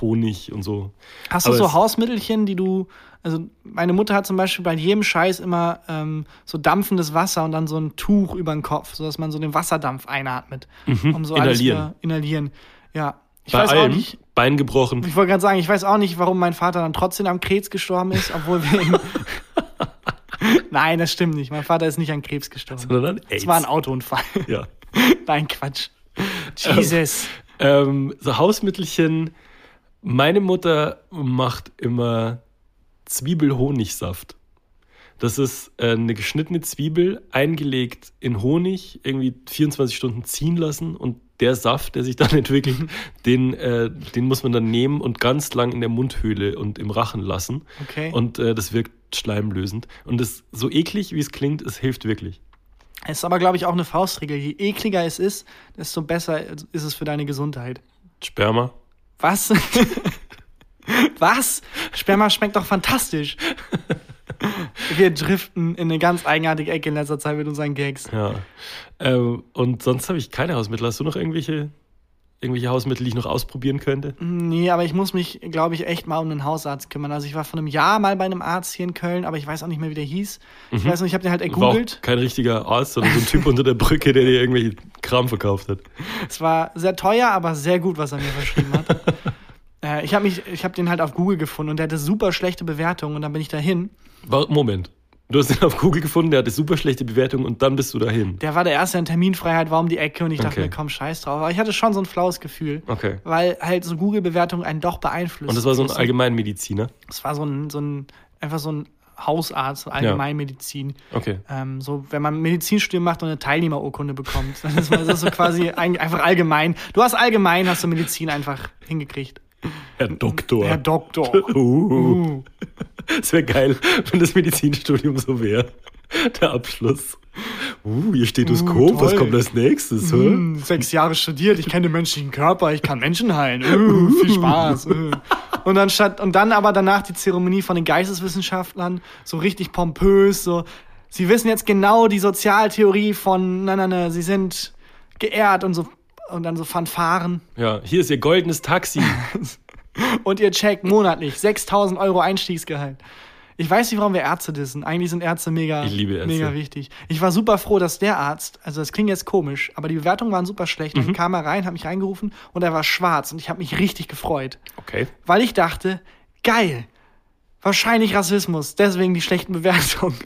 Honig und so. Hast du Aber so Hausmittelchen, die du. Also, meine Mutter hat zum Beispiel bei jedem Scheiß immer ähm, so dampfendes Wasser und dann so ein Tuch über den Kopf, sodass man so den Wasserdampf einatmet. Um so alles Mhm. inhalieren. inhalieren. Ja. Ich Bei weiß allem, auch nicht. Bein gebrochen. Ich wollte gerade sagen, ich weiß auch nicht, warum mein Vater dann trotzdem am Krebs gestorben ist, obwohl wir ihn. Nein, das stimmt nicht. Mein Vater ist nicht an Krebs gestorben. Sondern an AIDS. Es war ein Autounfall. Ja. Nein, Quatsch. Jesus. Ähm, so Hausmittelchen. Meine Mutter macht immer Zwiebelhonigsaft. Das ist äh, eine geschnittene Zwiebel, eingelegt in Honig, irgendwie 24 Stunden ziehen lassen und der Saft, der sich dann entwickelt, den, äh, den muss man dann nehmen und ganz lang in der Mundhöhle und im Rachen lassen. Okay. Und äh, das wirkt schleimlösend. Und das so eklig, wie es klingt, es hilft wirklich. Es ist aber, glaube ich, auch eine Faustregel. Je ekliger es ist, desto besser ist es für deine Gesundheit. Sperma. Was? Was? Sperma schmeckt doch fantastisch. Wir driften in eine ganz eigenartige Ecke in letzter Zeit mit unseren Gags. Ja. Ähm, und sonst habe ich keine Hausmittel. Hast du noch irgendwelche, irgendwelche Hausmittel, die ich noch ausprobieren könnte? Nee, aber ich muss mich, glaube ich, echt mal um einen Hausarzt kümmern. Also ich war vor einem Jahr mal bei einem Arzt hier in Köln, aber ich weiß auch nicht mehr, wie der hieß. Ich weiß nicht, ich habe den halt Mhm. Ergoogelt. kein richtiger Arzt, sondern so ein Typ unter der Brücke, der dir irgendwelche Kram verkauft hat. Es war sehr teuer, aber sehr gut, was er mir verschrieben hat. äh, ich habe mich, ich habe den halt auf Google gefunden und der hatte super schlechte Bewertungen und dann bin ich dahin. Moment. Du hast den auf Google gefunden, der hatte super schlechte Bewertungen und dann bist du dahin. Der war der erste in Terminfreiheit, war um die Ecke und ich dachte Okay. mir, komm, scheiß drauf. Aber ich hatte schon so ein flaues Gefühl. Okay. Weil halt so Google-Bewertungen einen doch beeinflussen. Und das war so ein Das- Allgemeinmediziner. Das war so ein, so ein, einfach so ein Hausarzt, so Allgemeinmedizin. Okay. Ähm, so, wenn man Medizinstudium macht und eine Teilnehmerurkunde bekommt, dann ist das so quasi ein, einfach allgemein. Du hast allgemein, hast du Medizin einfach hingekriegt. Herr Doktor. Herr Doktor. uh. Uh. Es wäre geil, wenn das Medizinstudium so wäre. Der Abschluss. Uh, ihr Stethoskop, Uh, was kommt als nächstes? Hm, sechs Jahre studiert, ich kenne den menschlichen Körper, ich kann Menschen heilen. Uh, viel Spaß. Uh. Und dann statt, und dann aber danach die Zeremonie von den Geisteswissenschaftlern, so richtig pompös, so. Sie wissen jetzt genau die Sozialtheorie von, na, na, na, sie sind geehrt und so, und dann so Fanfaren. Ja, hier ist ihr goldenes Taxi. Und ihr checkt monatlich 6000 Euro Einstiegsgehalt. Ich weiß nicht, warum wir Ärzte dissen. Eigentlich sind Ärzte mega, Ich liebe Ärzte. mega wichtig. Ich war super froh, dass der Arzt, also das klingt jetzt komisch, aber die Bewertungen waren super schlecht. Mhm. Dann kam er rein, hat mich reingerufen und er war schwarz und ich habe mich richtig gefreut. Okay. Weil ich dachte, geil, wahrscheinlich Rassismus, deswegen die schlechten Bewertungen.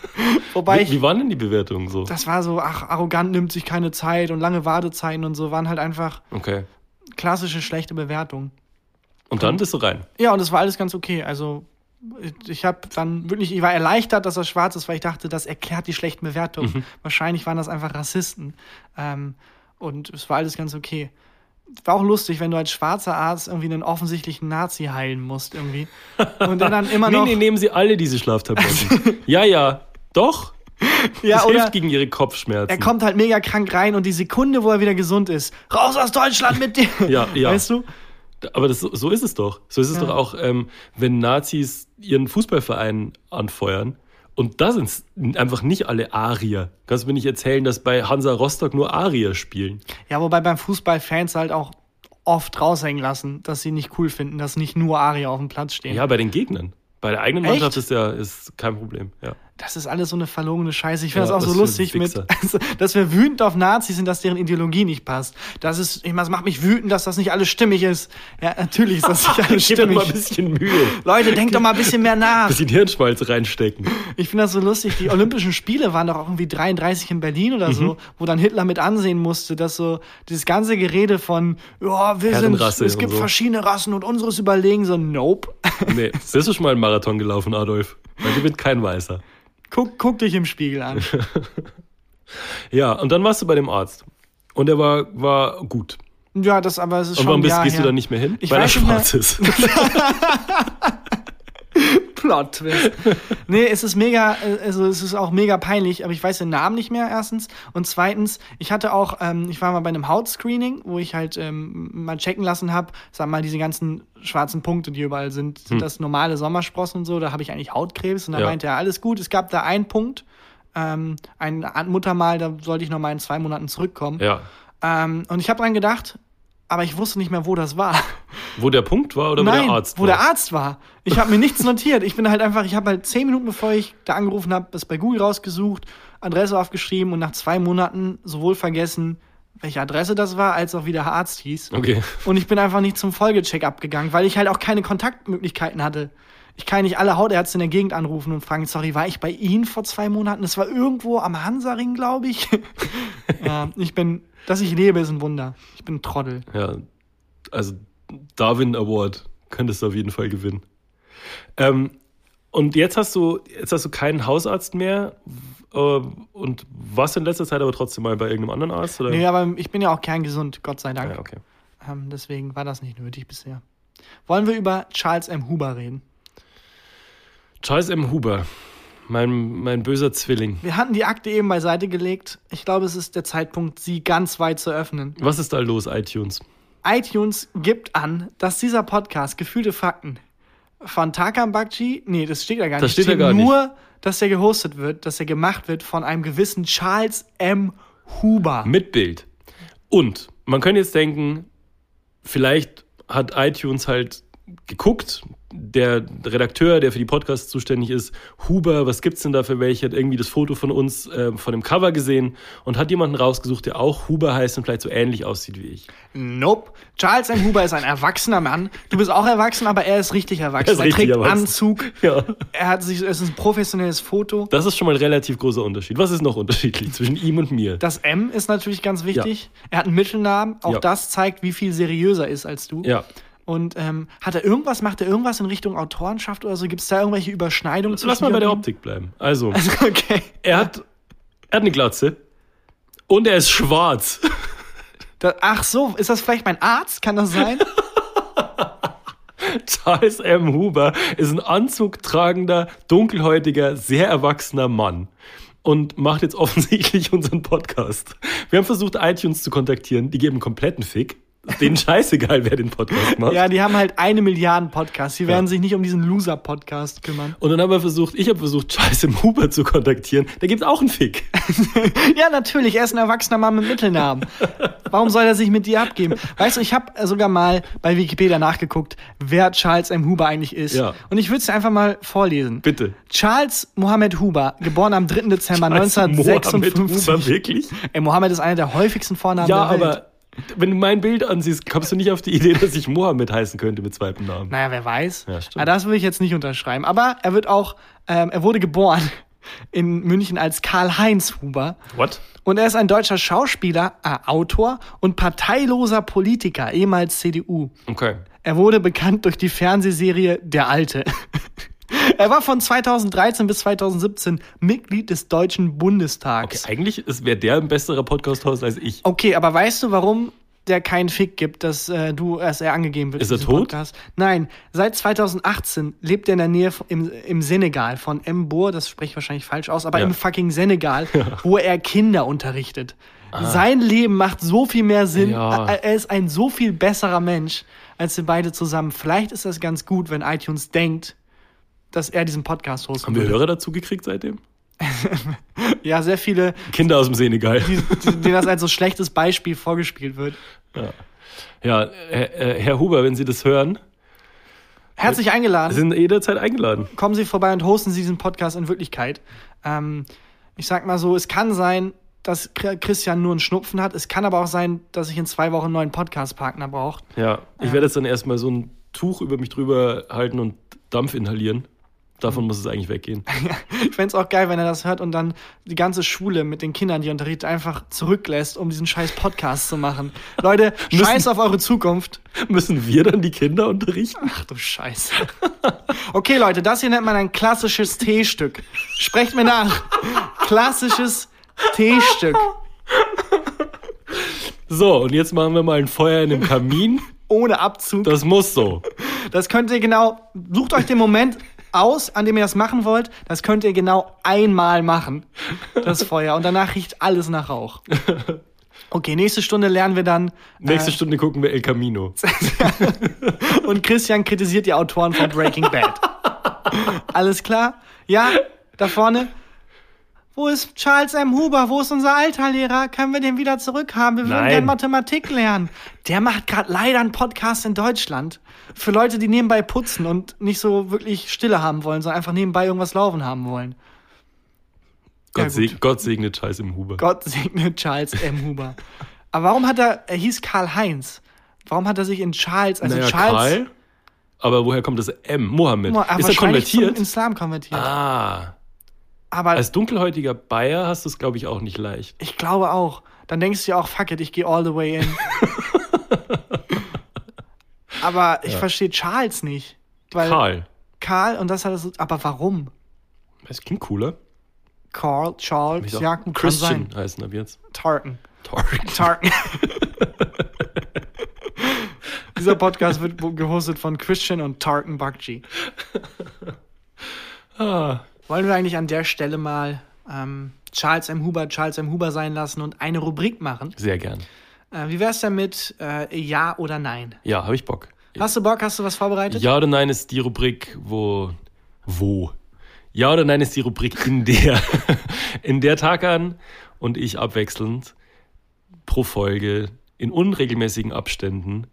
Wobei Wie, ich, wie waren denn die Bewertungen so? das war so, ach, arrogant nimmt sich keine Zeit und lange Wartezeiten und so, waren halt einfach Okay. klassische schlechte Bewertungen. Und dann bist du rein. Ja, und es war alles ganz okay. Also ich- habe dann wirklich, ich war erleichtert, dass er schwarz ist, weil ich dachte, das erklärt die schlechten Bewertungen. Wahrscheinlich waren das einfach Rassisten. Ähm, und es war alles ganz okay. War auch lustig, wenn du als schwarzer Arzt irgendwie einen offensichtlichen Nazi heilen musst irgendwie. Und der dann immer Nee, noch. nee, nehmen Sie alle diese Schlaftabletten. ja, ja. Doch. ja, Das hilft gegen Ihre Kopfschmerzen. er kommt halt mega krank rein und die Sekunde, wo er wieder gesund ist, raus aus Deutschland mit dir. Ja, ja. Weißt du? Aber das, so ist es doch. So ist es Ja. doch auch, ähm, wenn Nazis ihren Fußballverein anfeuern. Und da sind einfach nicht alle Arier. Kannst du mir nicht erzählen, dass bei Hansa Rostock nur Arier spielen? Ja, wobei beim Fußball Fans halt auch oft raushängen lassen, dass sie nicht cool finden, dass nicht nur Arier auf dem Platz stehen. Ja, bei den Gegnern. Bei der eigenen Echt? Mannschaft ist ja ist kein Problem. Ja. Das ist alles so eine verlogene Scheiße. Ich finde Ja, das auch was so lustig mit, also, dass wir wütend auf Nazis sind, dass deren Ideologie nicht passt. Das ist, ich meine, es macht mich wütend, dass das nicht alles stimmig ist. Ja, natürlich ist das nicht alles Gib dir mal ein stimmig. bisschen Mühe. Leute, denkt doch mal ein bisschen mehr nach. bisschen Hirnschmalz reinstecken. Ich finde das so lustig. Die Olympischen Spiele waren doch auch irgendwie 33 in Berlin oder Mhm. so, wo dann Hitler mit ansehen musste, dass so dieses ganze Gerede von, ja, wir sind, es gibt so. verschiedene Rassen und unseres überlegen, so, nope. Nee, bist du schon mal einen Marathon gelaufen, Adolf? Weil du bist kein Weißer. Guck, guck dich im Spiegel an. Ja, und dann warst du bei dem Arzt. Und er war, war gut. Ja, das aber es ist Und schon warum ein bist, gehst her. du da nicht mehr hin? Ich Weil er nicht mehr. schwarz ist. Plot-Twist. nee, es ist mega, äh, also es ist auch mega peinlich, aber ich weiß den Namen nicht mehr, erstens. Und zweitens, ich hatte auch, ähm, ich war mal bei einem Hautscreening, wo ich halt ähm, mal checken lassen habe, sag mal, diese ganzen schwarzen Punkte, die überall sind, sind das normale Sommersprossen und so, da habe ich eigentlich Hautkrebs und da Hm. Ja. meinte er, alles gut. Es gab da einen Punkt, ähm, ein Muttermal, da sollte ich noch mal in zwei Monaten zurückkommen. Ja. Ähm, und ich habe dran gedacht, aber ich wusste nicht mehr, wo das war. Wo der Punkt war oder wo Nein, der Arzt wo war? der Arzt war. Ich habe mir nichts notiert. Ich bin halt einfach, ich habe halt zehn Minuten bevor ich da angerufen habe, das bei Google rausgesucht, Adresse aufgeschrieben und nach zwei Monaten sowohl vergessen, welche Adresse das war, als auch wie der Arzt hieß. Okay. Und ich bin einfach nicht zum Folgecheck-up gegangen, weil ich halt auch keine Kontaktmöglichkeiten hatte. Ich kann nicht alle Hautärzte in der Gegend anrufen und fragen, sorry, war ich bei Ihnen vor zwei Monaten? Das war irgendwo am Hansaring, glaube ich. ja, ich bin, dass ich lebe, ist ein Wunder. Ich bin ein Trottel. Ja, also Darwin Award könntest du auf jeden Fall gewinnen. Ähm, und jetzt hast du jetzt hast du keinen Hausarzt mehr äh, und warst in letzter Zeit aber trotzdem mal bei irgendeinem anderen Arzt oder? Nee, aber ich bin ja auch kerngesund, Gott sei Dank. ja, okay. Ähm, deswegen war das nicht nötig bisher. Wollen wir über Charles M. Huber reden? Charles M. Huber, mein, mein böser Zwilling. Wir hatten die Akte eben beiseite gelegt. Ich glaube, es ist der Zeitpunkt, sie ganz weit zu öffnen. Was ist da los, iTunes? iTunes gibt an, dass dieser Podcast Gefühlte Fakten von Tarkan Bakci, nee, das steht ja gar Das nicht, steht da gar nicht. nur, dass der gehostet wird, dass er gemacht wird von einem gewissen Charles M. Huber. Mit Bild. Und man könnte jetzt denken, vielleicht hat iTunes halt geguckt, der Redakteur, der für die Podcasts zuständig ist, Huber, was gibt's denn da für welche, hat irgendwie das Foto von uns äh, von dem Cover gesehen und hat jemanden rausgesucht, der auch Huber heißt und vielleicht so ähnlich aussieht wie ich. Nope. Charles M. Huber ist ein erwachsener Mann. Du bist auch erwachsen, aber er ist richtig erwachsen. Er ist Er, richtig trägt erwachsen. Anzug. Ja. Er hat sich, es ist ein professionelles Foto. Das ist schon mal ein relativ großer Unterschied. Was ist noch unterschiedlich zwischen ihm und mir? Das M ist natürlich ganz wichtig. Er hat einen Mittelnamen. Auch Ja. das zeigt, wie viel seriöser er ist als du. Ja. Und ähm, hat er irgendwas, macht er irgendwas in Richtung Autorenschaft oder so? Gibt es da irgendwelche Überschneidungen Lass mal bei der? Optik bleiben. Also, Okay. er hat, er hat eine Glatze und er ist schwarz. Da, ach so, ist das vielleicht mein Arzt? Kann das sein? Charles M. Huber ist ein anzugtragender, dunkelhäutiger, sehr erwachsener Mann. und macht jetzt offensichtlich unseren Podcast. Wir haben versucht, iTunes zu kontaktieren. Die geben einen kompletten Fick. Denen scheißegal, wer den Podcast macht. Ja, die haben halt eine Milliarde Podcasts. Die werden Ja. sich nicht um diesen Loser-Podcast kümmern. Und dann haben wir versucht, ich habe versucht, Charles im Huber zu kontaktieren. Da gibt's auch einen Fick. Ja, natürlich. Er ist ein erwachsener Mann mit Mittelnamen. Warum soll er sich mit dir abgeben? Weißt du, ich habe sogar mal bei Wikipedia nachgeguckt, wer Charles M. Huber eigentlich ist. Ja. Und ich würde es dir einfach mal vorlesen. Bitte. Charles Mohammed Huber, geboren am 3. Dezember Charles Mohammed 1956. Huber, wirklich? Ey, Mohammed ist einer der häufigsten Vornamen Ja, der Welt. aber wenn du mein Bild ansiehst, kommst du nicht auf die Idee, dass ich Mohammed heißen könnte mit zweitem Namen. Naja, wer weiß. Ja, stimmt. Aber das will ich jetzt nicht unterschreiben. Aber er wird auch, ähm, er wurde geboren in München als Karl-Heinz Huber. What? Und er ist ein deutscher Schauspieler, äh, Autor und parteiloser Politiker, ehemals CDU. Okay. Er wurde bekannt durch die Fernsehserie Der Alte. er war von 2013 bis 2017 Mitglied des Deutschen Okay, Bundestags. eigentlich wäre der ein besserer Podcast-Host als ich. Okay, aber weißt du, warum der keinen Fick gibt, dass äh, du erst er angegeben wird? Ist er tot? Podcast? Nein, seit 2018 lebt er in der Nähe von- im, im Senegal von Mbur, das spreche ich wahrscheinlich falsch aus, aber Ja. im fucking Senegal, wo er Kinder unterrichtet. Sein Leben macht so viel mehr Sinn. Ja. Er er ist ein so viel besserer Mensch als wir beide zusammen. Vielleicht ist das ganz gut, wenn iTunes denkt, dass er diesen Podcast hosten Haben wir würde. Hörer dazu gekriegt seitdem? Ja, sehr viele, Kinder aus dem Senegal. die, die, denen das als so schlechtes Beispiel vorgespielt wird. Ja, Herr, äh, Herr Huber, wenn Sie das hören, Herzlich Sie eingeladen. sind jederzeit eingeladen. kommen Sie vorbei und hosten Sie diesen Podcast in Wirklichkeit. Ähm, ich sag mal so, es kann sein, dass Chri- Christian nur einen Schnupfen hat. Es kann aber auch sein, dass ich in zwei Wochen einen neuen Podcast-Partner brauche. Ja, ich werde jetzt dann erstmal so ein Tuch über mich drüber halten und Dampf inhalieren. Davon muss es eigentlich weggehen. Ich fänd's auch geil, wenn er das hört und dann die ganze Schule mit den Kindern, die er unterrichtet, einfach zurücklässt, um diesen scheiß Podcast zu machen. Leute, Müssen- scheiß auf eure Zukunft. Müssen wir dann die Kinder unterrichten? Ach du Scheiße. Okay, Leute, das hier nennt man ein klassisches Teestück. Sprecht mir nach. Klassisches Teestück. So, und jetzt machen wir mal ein Feuer in dem Kamin. Ohne Abzug. Das muss so. Das könnt ihr genau, sucht euch den Moment aus, an dem ihr das machen wollt. Das könnt ihr genau einmal machen, das Feuer. Und danach riecht alles nach Rauch. Okay, nächste Stunde lernen wir dann. Nächste äh, Stunde gucken wir El Camino. Und Christian kritisiert die Autoren von Breaking Bad. Alles klar? Ja, da vorne. Wo ist Charles M. Huber? Wo ist unser alter Lehrer? Können wir den wieder zurückhaben? Wir würden Nein. gerne Mathematik lernen. Der macht gerade leider einen Podcast in Deutschland. Für Leute, die nebenbei putzen und nicht so wirklich Stille haben wollen, sondern einfach nebenbei irgendwas laufen haben wollen. Ja, Gott, gut. seg Gott segne Charles im Huber. Gott segne Charles M. Huber. Aber warum hat er, er hieß Karl Heinz. Warum hat er sich in Charles, also naja, Charles, Karl. Aber woher kommt das M? Mohammed. Mo- ist er wahrscheinlich zum konvertiert? Islam konvertiert. Ah. Aber Als dunkelhäutiger Bayer hast du es, glaube ich, auch nicht leicht. ich glaube auch. Dann denkst du ja auch, fuck it, ich gehe all the way in. aber ich verstehe Charles nicht. Weil Karl. Karl und das hat er so, aber warum? Das klingt cooler. Carl, Charles, ja, kann Christian sein. heißen ab jetzt. Tartan. Tarek. Tartan. Dieser Podcast wird gehostet von Christian und Tartan Bakji. Ah. Wollen wir eigentlich an der Stelle mal ähm, Charles M. Huber Charles M. Huber sein lassen und eine Rubrik machen? Sehr gern. Äh, wie wär's denn mit äh, Ja oder Nein? Ja, habe ich Bock. Hast du Bock? Hast du was vorbereitet? Ja oder nein ist die Rubrik, wo. Wo? Ja oder nein ist die Rubrik, in der, in der Takan und ich abwechselnd pro Folge in unregelmäßigen Abständen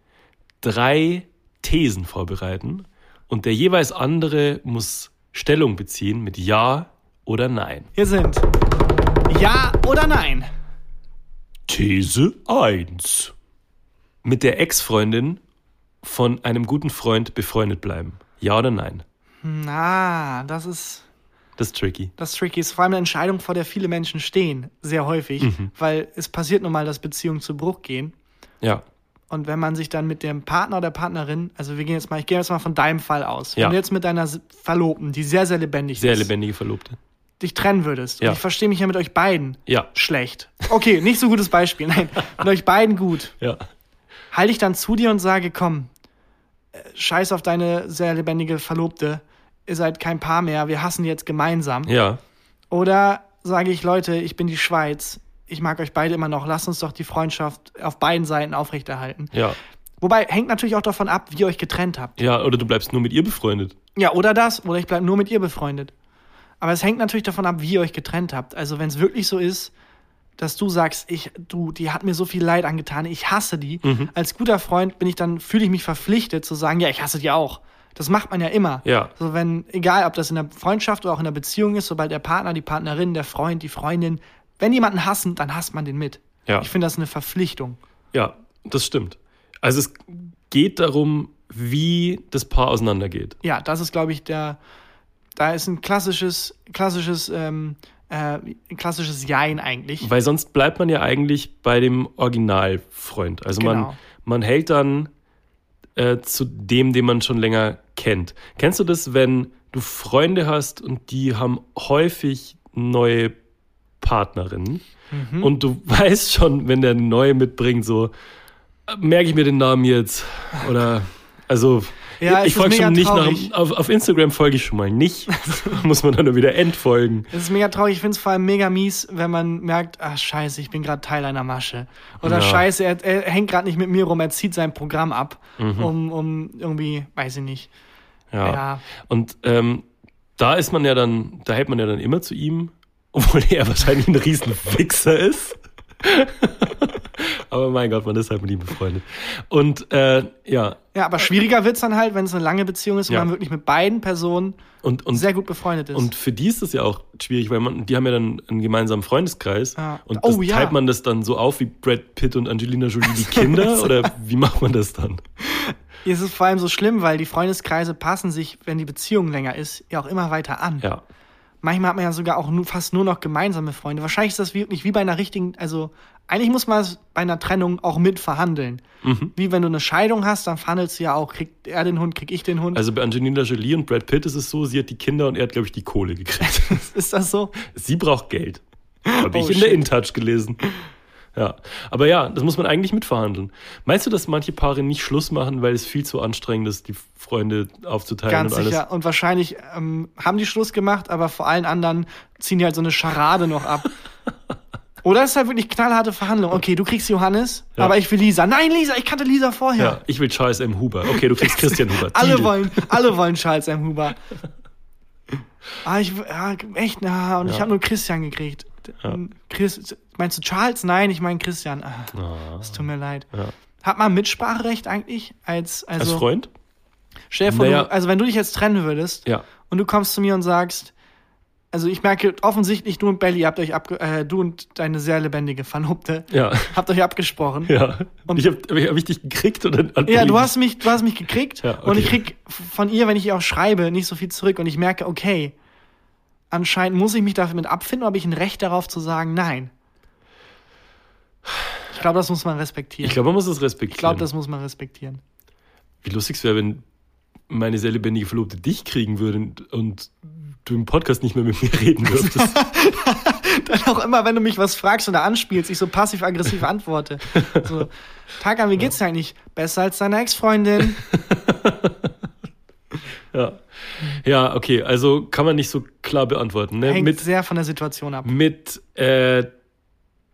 drei Thesen vorbereiten und der jeweils andere muss Stellung beziehen mit Ja oder Nein. Hier sind Ja oder Nein? These 1. Mit der Ex-Freundin von einem guten Freund befreundet bleiben. Ja oder nein? Na, das ist Das ist tricky. das ist tricky. Ist vor allem eine Entscheidung, vor der viele Menschen stehen, sehr häufig, Mhm. weil es passiert nun mal, dass Beziehungen zu Bruch gehen. Ja. Und wenn man sich dann mit dem Partner oder Partnerin, also wir gehen jetzt mal, ich gehe jetzt mal von deinem Fall aus, Ja. wenn du jetzt mit deiner Verlobten, die sehr, sehr lebendig Sehr ist, lebendige Verlobte. dich trennen würdest, Ja. und ich verstehe mich ja mit euch beiden Ja. schlecht. Okay, nicht so gutes Beispiel, nein, mit euch beiden gut. Ja. halte ich dann zu dir und sage, komm, äh, scheiß auf deine sehr lebendige Verlobte, ihr seid kein Paar mehr, wir hassen die jetzt gemeinsam. Ja. Oder sage ich, Leute, ich bin die Schweiz. Ich mag euch beide immer noch. Lasst uns doch die Freundschaft auf beiden Seiten aufrechterhalten. Ja. Wobei, hängt natürlich auch davon ab, wie ihr euch getrennt habt. Ja, oder du bleibst nur mit ihr befreundet. Ja, oder das, oder ich bleibe nur mit ihr befreundet. Aber es hängt natürlich davon ab, wie ihr euch getrennt habt. Also, wenn es wirklich so ist, dass du sagst, ich, du, die hat mir so viel Leid angetan, ich hasse die. Als guter Freund bin ich dann, fühle ich mich verpflichtet zu sagen, ja, ich hasse die auch. Das macht man ja immer. Ja. So, wenn, egal ob das in der Freundschaft oder auch in der Beziehung ist, sobald der Partner, die Partnerin, der Freund, die Freundin, wenn jemanden hassen, dann hasst man den mit. Ja. Ich finde das eine Verpflichtung. Ja, das stimmt. Also es geht darum, wie das Paar auseinandergeht. Ja, das ist, glaube ich, der, da ist ein klassisches, klassisches, ähm, äh, ein klassisches Jein eigentlich. Weil sonst bleibt man ja eigentlich bei dem Originalfreund. Also man, Genau. man hält dann äh, zu dem, den man schon länger kennt. Kennst du das, wenn du Freunde hast und die haben häufig neue Partnerinnen Mhm. und du weißt schon, wenn der eine neue mitbringt, so merke ich mir den Namen jetzt oder also Ja, ich folge schon nicht nach, auf, auf Instagram folge ich schon mal nicht, muss man dann nur wieder entfolgen. Es ist mega traurig. Ich finde es vor allem mega mies, wenn man merkt, ach scheiße, ich bin gerade Teil einer Masche. Oder Ja. scheiße, er, er hängt gerade nicht mit mir rum, er zieht sein Programm ab, Mhm. um, um irgendwie, weiß ich nicht. Ja. Ja. Und ähm, da ist man ja dann, da hält man ja dann immer zu ihm, obwohl er wahrscheinlich ein riesen Wichser ist. Aber mein Gott, man ist halt mit ihm befreundet. Und äh, ja, Ja, aber schwieriger wird's dann halt, wenn es eine lange Beziehung ist und Ja. man wirklich mit beiden Personen und, und, sehr gut befreundet ist. und für die ist das ja auch schwierig, weil man, die haben ja dann einen gemeinsamen Freundeskreis. Ja. Und Oh, das, ja. teilt man das dann so auf wie Brad Pitt und Angelina Jolie die Kinder? oder wie macht man das dann? Hier ist es vor allem so schlimm, weil die Freundeskreise passen sich, wenn die Beziehung länger ist, ja auch immer weiter an. Ja. Manchmal hat man ja sogar auch nur, fast nur noch gemeinsame Freunde. Wahrscheinlich ist das wirklich wie bei einer richtigen, also eigentlich muss man es bei einer Trennung auch mit verhandeln. Mhm. Wie wenn du eine Scheidung hast, dann verhandelst du ja auch, kriegt er den Hund, krieg ich den Hund. Also bei Angelina Jolie und Brad Pitt ist es so, sie hat die Kinder und er hat, glaube ich, die Kohle gekriegt. ist das so? Sie braucht Geld. Habe ich Oh, in der shit. InTouch gelesen. Ja, aber ja, das muss man eigentlich mitverhandeln. Meinst du, dass manche Paare nicht Schluss machen, weil es viel zu anstrengend ist, die Freunde aufzuteilen Ganz und alles? sicher. Und wahrscheinlich ähm, haben die Schluss gemacht, aber vor allen anderen ziehen die halt so eine Scharade noch ab. Oder es ist halt wirklich knallharte Verhandlung. Okay, du kriegst Johannes, Ja. aber ich will Lisa. Nein, Lisa, ich kannte Lisa vorher. Ja, ich will Charles M. Huber. Okay, du kriegst Christian Huber. Alle wollen, alle wollen Charles M. Huber. Ah, ich, ja, echt, na, und ich Ja. habe nur Christian gekriegt. Ja. Chris, meinst du Charles? Nein, ich meine Christian. Ah, Ah, es tut mir leid. ja. Hat man Mitspracherecht eigentlich als, also, Als Freund? stell dir vor, Naja. du, also wenn du dich jetzt trennen würdest Ja. und du kommst zu mir und sagst, also ich merke offensichtlich, du und Belly habt euch abge äh, du und deine sehr lebendige Verlobte Ja. habt euch abgesprochen. Ja. Und- ich habe hab ich dich gekriegt oder Ja, du hast mich, du hast mich gekriegt Ja, und ich okay. krieg von ihr, wenn ich ihr auch schreibe, nicht so viel zurück und ich merke, okay, anscheinend muss ich mich damit abfinden, habe ich ein Recht darauf zu sagen, nein. Ich glaube, das muss man respektieren. Ich glaube, man muss es respektieren. Ich glaube, das muss man respektieren. Wie lustig es wäre, wenn meine sehr lebendige Verlobte dich kriegen würde und, und du im Podcast nicht mehr mit mir reden würdest. Dann auch immer, wenn du mich was fragst oder anspielst, ich so passiv-aggressiv antworte. So, Tagan, wie geht's dir eigentlich? Besser als deine Ex-Freundin? ja. ja, okay, also kann man nicht so klar beantworten. Ne? Hängt Mit, sehr von der Situation ab. mit äh,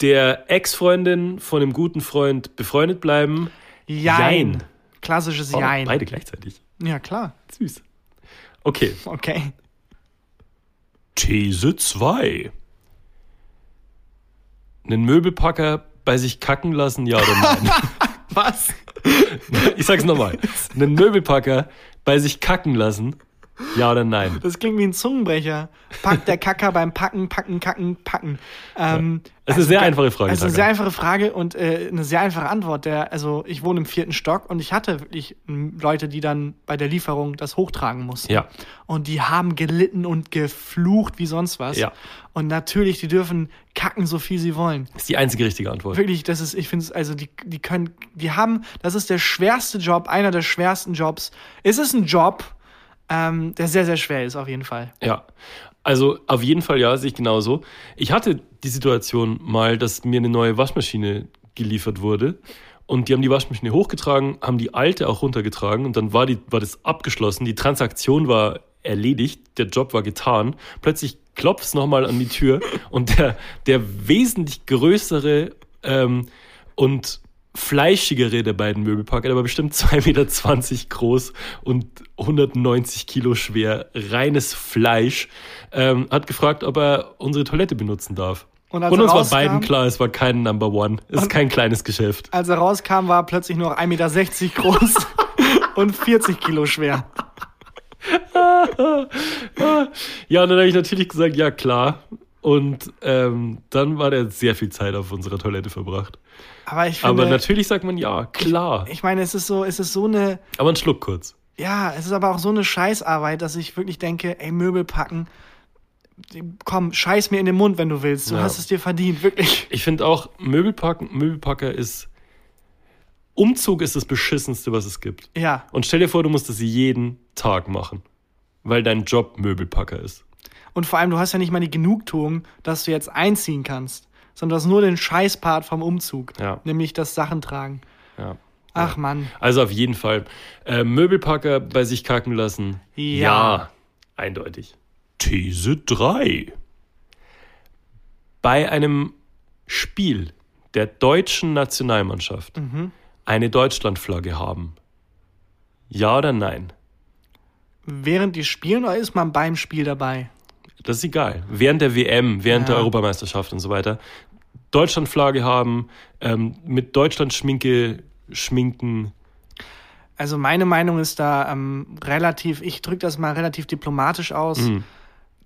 der Ex-Freundin von einem guten Freund befreundet bleiben. Jein. Jein. Klassisches Oh, Jein. beide gleichzeitig. Ja, klar. Süß. Okay. Okay. These 2. Einen Möbelpacker bei sich kacken lassen, ja oder nein? Was? ich sag's nochmal. Einen Möbelpacker bei sich kacken lassen, ja oder nein? Das klingt wie ein Zungenbrecher. Packt der Kacker beim Packen, Packen, Kacken, Packen. Ähm, Das ist eine sehr einfache Frage. Also eine Taka. sehr einfache Frage und äh, eine sehr einfache Antwort. Der, also ich wohne im vierten Stock und ich hatte wirklich Leute, die dann bei der Lieferung das hochtragen mussten. Ja. Und die haben gelitten und geflucht wie sonst was. Ja. Und natürlich, die dürfen kacken, so viel sie wollen. Das ist die einzige richtige Antwort. Wirklich, das ist, ich finde es, also die, die können, die haben, das ist der schwerste Job, einer der schwersten Jobs. Es ist ein Job, ähm, der sehr, sehr schwer ist, auf jeden Fall. Ja. Also auf jeden Fall ja, sehe ich genauso. Ich hatte die Situation mal, dass mir eine neue Waschmaschine geliefert wurde. Und die haben die Waschmaschine hochgetragen, haben die alte auch runtergetragen und dann war, die, war das abgeschlossen. Die Transaktion war erledigt, der Job war getan. Plötzlich klopft es nochmal an die Tür und der, der wesentlich größere ähm, und fleischigere der beiden Möbelpacker, der war bestimmt 2,20 Meter groß und 190 Kilo schwer, reines Fleisch, ähm, hat gefragt, ob er unsere Toilette benutzen darf. Und Und, uns war rauskam- beiden klar, es war kein Number One. Es ist kein kleines Geschäft. Als er rauskam, war er plötzlich nur 1,60 Meter groß und 40 Kilo schwer. Ja, und dann habe ich natürlich gesagt, ja klar. Und ähm, dann war der sehr viel Zeit auf unserer Toilette verbracht. Aber ich finde, Aber natürlich sagt man ja, klar. ich meine, es ist so, es ist so eine, Aber ein Schluck kurz. ja, es ist aber auch so eine Scheißarbeit, dass ich wirklich denke, ey, Möbel packen, komm, scheiß mir in den Mund, wenn du willst. Du Ja. hast es dir verdient, wirklich. Ich finde auch, Möbelpacken, Möbelpacker ist. Umzug ist das beschissenste, was es gibt. Ja, Und stell dir vor, du musst das jeden Tag machen. Weil dein Job Möbelpacker ist. und vor allem, du hast ja nicht mal die Genugtuung, dass du jetzt einziehen kannst, sondern du hast nur den Scheißpart vom Umzug, Ja. nämlich das Sachen tragen. Ja. Ach Mann. Also auf jeden Fall. Äh, Möbelpacker bei sich kacken lassen. Ja. eindeutig. These 3. Bei einem Spiel der deutschen Nationalmannschaft Mhm. eine Deutschlandflagge haben. Ja oder nein? Während die spielen oder ist man beim Spiel dabei? Das ist egal. Während der WM, während Ja. der Europameisterschaft und so weiter. Deutschlandflagge haben, ähm, mit Deutschland-Schminke schminken. Also meine Meinung ist da ähm, relativ, ich drücke das mal relativ diplomatisch aus. Mhm.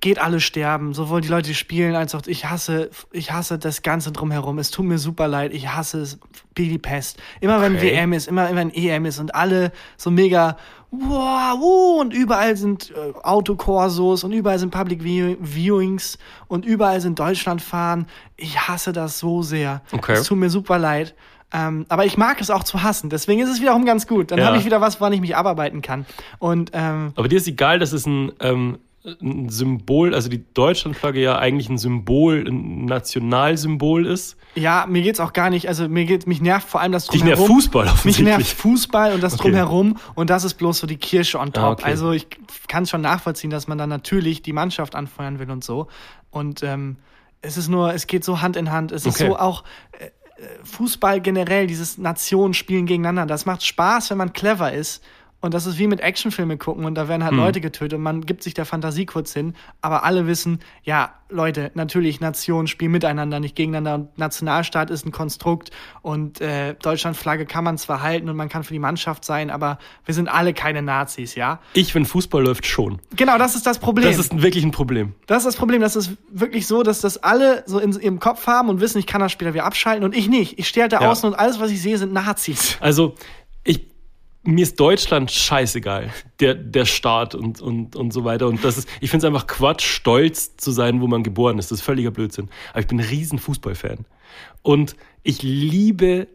Geht alle sterben, sowohl die Leute, die spielen, als auch ich hasse, ich hasse das Ganze drumherum. Es tut mir super leid, ich hasse es wie die Pest. Immer wenn Okay. WM ist, immer wenn EM ist und alle so mega, wow, uh, und überall sind äh, Autokorsos und überall sind Public View Viewings und überall sind Deutschlandfahren. Ich hasse das so sehr. Okay. Es tut mir super leid. Ähm, aber ich mag es auch zu hassen. Deswegen ist es wiederum ganz gut. Dann Ja. habe ich wieder was, woran ich mich abarbeiten kann. Und ähm, Aber dir ist egal, dass es ein, ähm, ein Symbol, also die Deutschlandflagge ja eigentlich ein Symbol, ein Nationalsymbol ist. ja, mir geht's auch gar nicht. Also mir geht, mich nervt vor allem das Dich nervt drumherum. Fußball Mich offensichtlich. nervt Fußball und das Okay. drumherum und das ist bloß so die Kirsche on top. Ah, okay. Also ich kann schon nachvollziehen, dass man dann natürlich die Mannschaft anfeuern will und so. Und ähm, es ist nur, es geht so Hand in Hand. Es ist Okay. so auch äh, äh, Fußball generell, dieses Nationenspielen gegeneinander. Das macht Spaß, wenn man clever ist. Und das ist wie mit Actionfilme gucken und da werden halt Leute getötet und man gibt sich der Fantasie kurz hin. Aber alle wissen, ja, Leute, natürlich, Nationen spielen miteinander, nicht gegeneinander. Und Nationalstaat ist ein Konstrukt und äh, Deutschlandflagge kann man zwar halten und man kann für die Mannschaft sein, aber wir sind alle keine Nazis, ja? Ich, wenn Fußball läuft, schon. Genau, das ist das Problem. Das ist wirklich ein Problem. Das ist das Problem. Das ist wirklich so, dass das alle so in ihrem Kopf haben und wissen, ich kann das später wieder abschalten und ich nicht. Ich stehe halt da Ja. außen und alles, was ich sehe, sind Nazis. Also, ich, mir ist Deutschland scheißegal. Der, der Staat und, und, und so weiter. Und das ist, ich finde es einfach Quatsch, stolz zu sein, wo man geboren ist. Das ist völliger Blödsinn. Aber ich bin ein riesen Fußballfan. Und ich liebe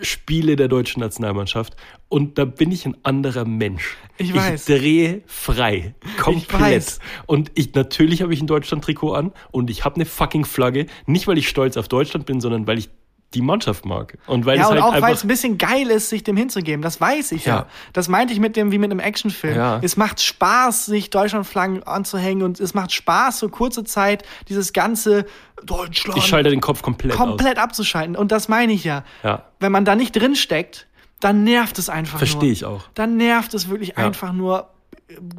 Spiele der deutschen Nationalmannschaft. Und da bin ich ein anderer Mensch. Ich weiß. Ich drehe frei. Komplett. weiß. Und ich, natürlich habe ich ein Deutschland-Trikot an und ich habe eine fucking Flagge. Nicht, weil ich stolz auf Deutschland bin, sondern weil ich die Mannschaft mag. Und weil Ja, und halt auch weil es ein bisschen geil ist, sich dem hinzugeben. Das weiß ich ja. Ja. Das meinte ich mit dem, wie mit einem Actionfilm. Ja. Es macht Spaß, sich Deutschlandflaggen anzuhängen und es macht Spaß, so kurze Zeit dieses ganze Deutschland Ich schalte den Kopf komplett, komplett abzuschalten. Und das meine ich ja. aus. Ja. Wenn man da nicht drin steckt, dann nervt es einfach nur. Verstehe ich auch. Dann nervt es wirklich einfach nur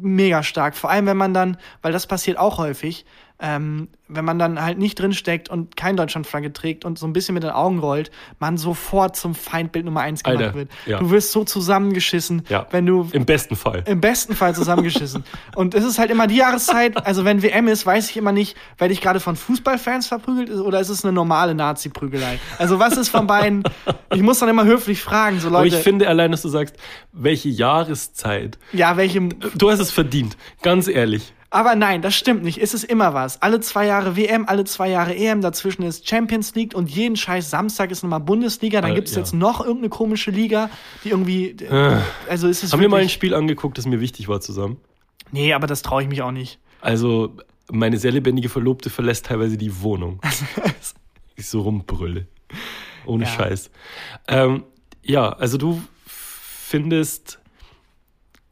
mega stark. Vor allem, wenn man dann, weil das passiert auch häufig, ähm, wenn man dann halt nicht drin steckt und kein Deutschlandflagge trägt und so ein bisschen mit den Augen rollt, man sofort zum Feindbild Nummer eins gemacht Alter, wird. ja. Du wirst so zusammengeschissen, Ja. wenn du Im besten Fall. im besten Fall zusammengeschissen. Und es ist halt immer die Jahreszeit, also wenn WM ist, weiß ich immer nicht, werde ich gerade von Fußballfans verprügelt oder ist es eine normale Nazi-Prügelei? Also was ist von beiden? Ich muss dann immer höflich fragen, so Aber Leute. ich finde allein, dass du sagst, welche Jahreszeit. ja, welche. Du hast es verdient. Ganz ehrlich. Aber nein, das stimmt nicht. Es ist immer was. Alle zwei Jahre WM, alle zwei Jahre EM, dazwischen ist Champions League und jeden scheiß Samstag ist nochmal Bundesliga. Dann Äh, gibt es ja. jetzt noch irgendeine komische Liga, die irgendwie. Also ist es Haben wir mal ein Spiel angeguckt, das mir wichtig war zusammen? Nee, aber das traue ich mich auch nicht. Also, meine sehr lebendige Verlobte verlässt teilweise die Wohnung. ich so rumbrülle. Ohne Ja. Scheiß. Ähm, ja, also du findest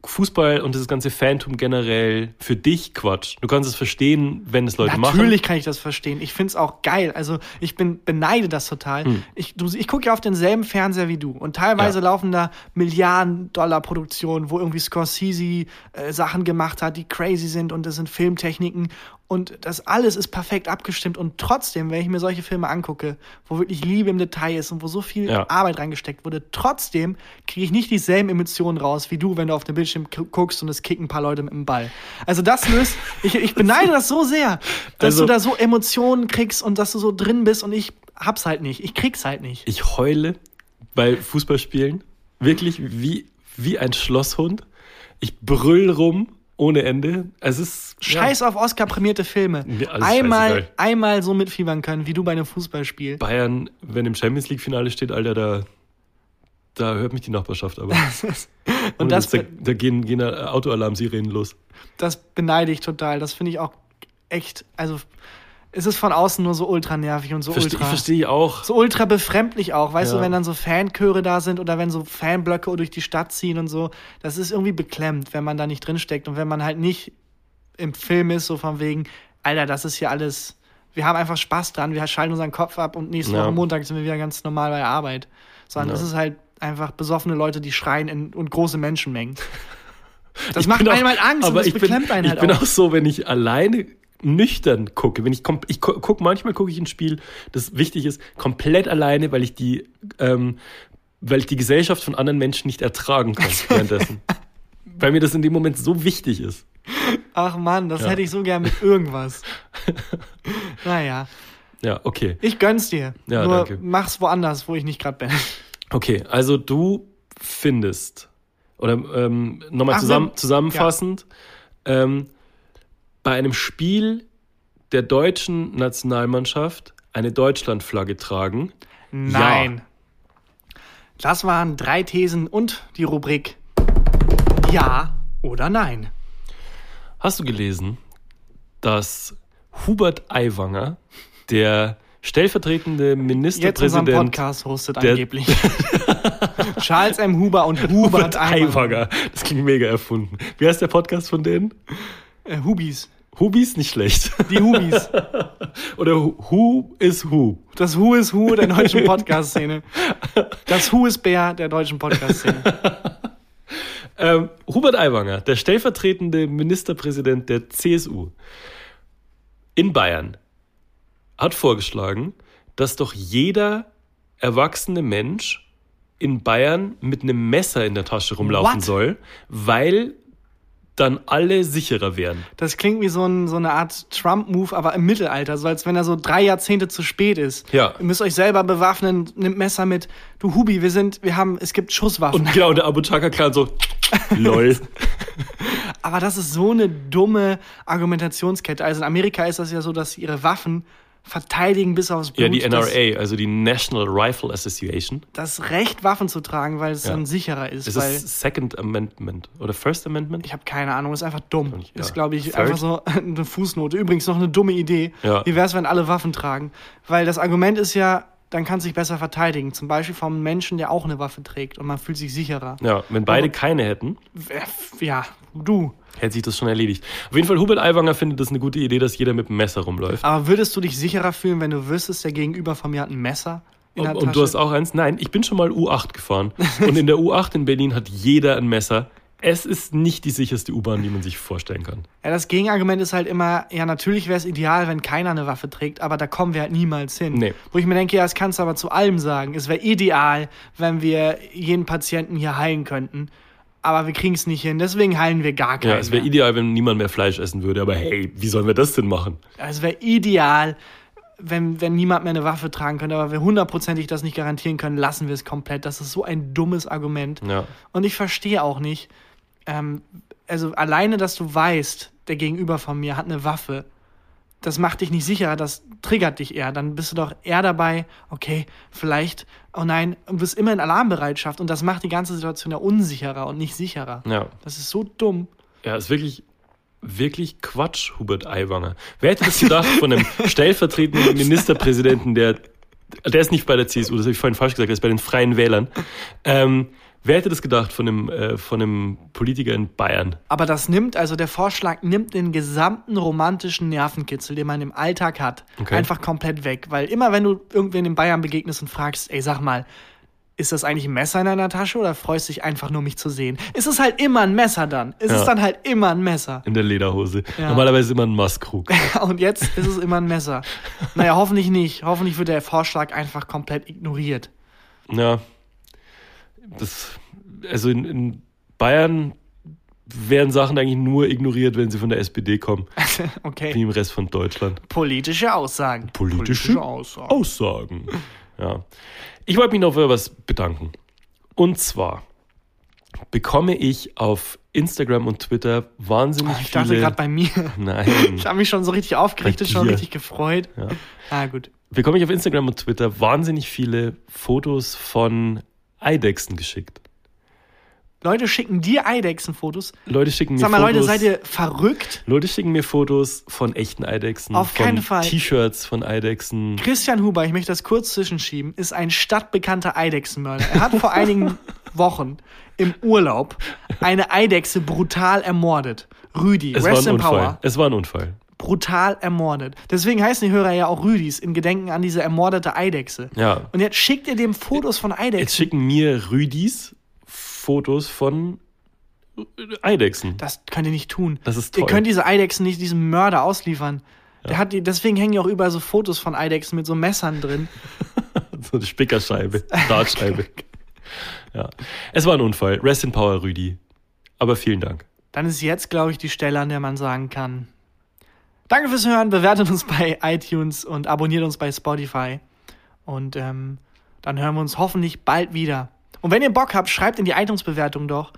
Fußball und das ganze Phantom generell für dich Quatsch. Du kannst es verstehen, wenn es Leute machen. Natürlich kann ich das verstehen. Ich find's auch geil. Also ich bin beneide das total. Hm. Ich, ich gucke ja auf denselben Fernseher wie du. Und teilweise Ja. laufen da Milliarden Dollar Produktionen, wo irgendwie Scorsese äh, Sachen gemacht hat, die crazy sind und das sind Filmtechniken. Und das alles ist perfekt abgestimmt. Und trotzdem, wenn ich mir solche Filme angucke, wo wirklich Liebe im Detail ist und wo so viel Ja. Arbeit reingesteckt wurde, trotzdem kriege ich nicht dieselben Emotionen raus wie du, wenn du auf dem Bildschirm gu- guckst und es kicken ein paar Leute mit dem Ball. Also das löst, ich, ich beneide das so sehr, dass Also- du da so Emotionen kriegst und dass du so drin bist und ich hab's halt nicht. Ich krieg's halt nicht. Ich heule bei Fußballspielen. Wirklich wie, wie ein Schlosshund. Ich brüll rum ohne Ende. Es ist. Scheiß auf Oscar-prämierte Filme. Alles einmal, scheißegal. einmal so mitfiebern können, wie du bei einem Fußballspiel. Bayern, wenn im Champions League-Finale steht, Alter, da, da hört mich die Nachbarschaft aber. Und das, da, da gehen, gehen Autoalarm-Sirenen los. das beneide ich total. Das finde ich auch echt, also es ist von außen nur so ultra nervig und so Verste, ich ultra. verstehe auch. So ultra befremdlich auch, weißt Ja. du, wenn dann so Fanchöre da sind oder wenn so Fanblöcke durch die Stadt ziehen und so, das ist irgendwie beklemmt, wenn man da nicht drinsteckt und wenn man halt nicht im Film ist, so von wegen, Alter, das ist hier alles, wir haben einfach Spaß dran, wir schalten unseren Kopf ab und nächste Ja. Woche Montag sind wir wieder ganz normal bei der Arbeit. Sondern Ja. es ist halt einfach besoffene Leute, die schreien in, und große Menschenmengen. Das Ich macht bin auch- einem halt Angst und aber das ich bin, beklemmt einen ich halt bin auch. auch so, wenn ich alleine nüchtern gucke, wenn ich ich gu- guck manchmal gucke ich ein Spiel, das wichtig ist, komplett alleine, weil ich die ähm, weil ich die Gesellschaft von anderen Menschen nicht ertragen kann währenddessen. weil mir das in dem Moment so wichtig ist. Ach Mann, das Ja. hätte ich so gern mit irgendwas. naja, Ja, okay. ich gönn's dir. Ja, Nur danke. mach's woanders, wo ich nicht gerade bin. Okay, also du findest, oder ähm, nochmal zusammen, zusammenfassend, ähm, bei einem Spiel der deutschen Nationalmannschaft eine Deutschlandflagge tragen. Nein. Das waren drei Thesen und die Rubrik Ja oder Nein. Hast du gelesen, dass Hubert Aiwanger, der stellvertretende Jetzt Ministerpräsident Podcast hostet angeblich. Charles M. Huber und Hubert Hubert. Aiwanger, das klingt mega erfunden. Wie heißt der Podcast von denen? Äh, Hubis. Hubis nicht schlecht. Die Hubis. Oder Who is Who? Das Who is Who der deutschen Podcast-Szene. Das Who is Bär der deutschen Podcast-Szene. Ähm, Hubert Aiwanger, der stellvertretende Ministerpräsident der CSU in Bayern, hat vorgeschlagen, dass doch jeder erwachsene Mensch in Bayern mit einem Messer in der Tasche rumlaufen What? soll, weil dann alle sicherer wären. Das klingt wie so, ein, so eine Art Trump-Move, aber im Mittelalter, so als wenn er so drei Jahrzehnte zu spät ist. Ja. Ihr müsst euch selber bewaffnen, nimmt Messer mit. Du Hubi, wir sind, wir haben, es gibt Schusswaffen. Und genau, der Abu Chaka Clan so, lol. Aber das ist so eine dumme Argumentationskette. Also in Amerika ist das ja so, dass ihre Waffen verteidigen bis aufs Blut. Ja, die Das, NRA, also die National Rifle Association. das Recht, Waffen zu tragen, weil es Ja. dann sicherer ist. Das weil ist Second Amendment oder First Amendment? ich habe keine Ahnung, ist einfach dumm. Ist, ja. glaube ich, Third? einfach so eine Fußnote. Übrigens noch eine dumme Idee. Ja. Wie wäre es, wenn alle Waffen tragen? Weil das Argument ist ja, dann kann sich besser verteidigen. Zum Beispiel vom Menschen, der auch eine Waffe trägt und man fühlt sich sicherer. Ja, wenn beide Aber- keine hätten, Ja, du. Hätte sich das schon erledigt. Auf jeden Fall, Hubert Aiwanger findet das eine gute Idee, dass jeder mit einem Messer rumläuft. Aber würdest du dich sicherer fühlen, wenn du wüsstest, der Gegenüber von mir hat ein Messer in der Und, Tasche? und du hast auch eins? Nein, ich bin schon mal U8 gefahren. Und in der U8 in Berlin hat jeder ein Messer. Es ist nicht die sicherste U-Bahn, die man sich vorstellen kann. Ja, das Gegenargument ist halt immer, ja, natürlich wäre es ideal, wenn keiner eine Waffe trägt, aber da kommen wir halt niemals hin. Nee. Wo ich mir denke, ja, das kannst du aber zu allem sagen. Es wäre ideal, wenn wir jeden Patienten hier heilen könnten, aber wir kriegen es nicht hin, deswegen heilen wir gar keinen. Ja, es wäre ideal, wenn niemand mehr Fleisch essen würde. Aber hey, wie sollen wir das denn machen? Es wäre ideal, wenn, wenn niemand mehr eine Waffe tragen könnte, aber wir hundertprozentig das nicht garantieren können, lassen wir es komplett. Das ist so ein dummes Argument. Ja. Und ich verstehe auch nicht, ähm, also alleine, dass du weißt, der Gegenüber von mir hat eine Waffe, das macht dich nicht sicher, das triggert dich eher. Dann bist du doch eher dabei, okay, vielleicht, oh nein, und bist immer in Alarmbereitschaft und das macht die ganze Situation ja unsicherer und nicht sicherer. Ja. Das ist so dumm. Ja, ist wirklich, wirklich Quatsch, Hubert Aiwanger. Wer hätte das gedacht von einem stellvertretenden Ministerpräsidenten, der, der ist nicht bei der CSU, das habe ich vorhin falsch gesagt, der ist bei den Freien Wählern. Ähm, Wer hätte das gedacht von einem, äh, von einem Politiker in Bayern? Aber das nimmt, also der Vorschlag nimmt den gesamten romantischen Nervenkitzel, den man im Alltag hat, Okay. einfach komplett weg. Weil immer, wenn du irgendwen in Bayern begegnest und fragst, ey, sag mal, ist das eigentlich ein Messer in deiner Tasche oder freust dich einfach nur, mich zu sehen? Ist es halt immer ein Messer dann? Ist es Ja. dann halt immer ein Messer? In der Lederhose. Ja. Normalerweise immer ein Maßkrug. Und jetzt ist es immer ein Messer. Naja, hoffentlich nicht. Hoffentlich wird der Vorschlag einfach komplett ignoriert. Ja. Das, also in, in Bayern werden Sachen eigentlich nur ignoriert, wenn sie von der SPD kommen, wie Okay. im Rest von Deutschland. Politische Aussagen. Politische, Aussagen. Aussagen. Ja. Ich wollte mich noch für was bedanken. Und zwar bekomme ich auf Instagram und Twitter wahnsinnig Ich dachte viele. gerade bei mir. Nein. Ich habe mich schon so richtig aufgerichtet, schon richtig gefreut. Ja. Ah, gut. bekomme ich auf Instagram und Twitter wahnsinnig viele Fotos von Eidechsen geschickt. Leute schicken dir Eidechsenfotos. Leute schicken mir Sag mal, Fotos. Leute, seid ihr verrückt? Leute schicken mir Fotos von echten Eidechsen, Auf keinen Fall. T-Shirts von Eidechsen. Christian Huber, ich möchte das kurz zwischenschieben, ist ein stadtbekannter Eidechsenmörder. Er hat vor einigen Wochen im Urlaub eine Eidechse brutal ermordet. Rüdi, Es war Rest ein in Unfall. Power, Es war ein Unfall. Brutal ermordet. Deswegen heißen die Hörer ja auch Rüdis, in Gedenken an diese ermordete Eidechse. Ja. Und jetzt schickt ihr dem Fotos von Jetzt Eidechsen. schicken mir Rüdis Fotos von Eidechsen. Das könnt ihr nicht tun. Das ist Ihr toll. könnt diese Eidechsen nicht diesem Mörder ausliefern. Der hat die, deswegen hängen ja auch überall so Fotos von Eidechsen mit so Messern drin. So eine Spickerscheibe, Dartscheibe. ja. Es war ein Unfall. Rest in Power, Rüdi. Aber vielen Dank. Dann ist jetzt, glaube ich, die Stelle, an der man sagen kann. Danke fürs Hören, bewertet uns bei iTunes und abonniert uns bei Spotify. Und ähm, dann hören wir uns hoffentlich bald wieder. Und wenn ihr Bock habt, schreibt in die iTunes-Bewertung doch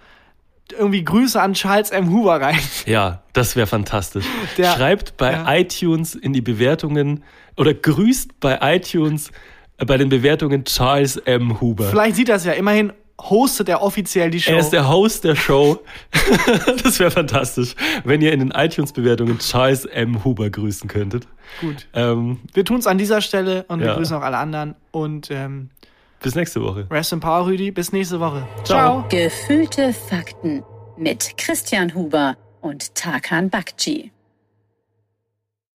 irgendwie Grüße an Charles M. Huber rein. Ja, das wäre fantastisch. Der- Schreibt bei ja. iTunes in die Bewertungen oder grüßt bei iTunes äh, bei den Bewertungen Charles M. Huber. Vielleicht sieht das ja. Immerhin hostet er offiziell die Show. Er ist der Host der Show. das wäre fantastisch, wenn ihr in den iTunes-Bewertungen Charles M. Huber grüßen könntet. Gut. Ähm, Wir tun es an dieser Stelle und wir Ja. grüßen auch alle anderen. Und ähm, bis nächste Woche. Rest in Power, Rüdi. Bis nächste Woche. Ciao. Gefühlte Fakten mit Christian Huber und Tarkan Bakci.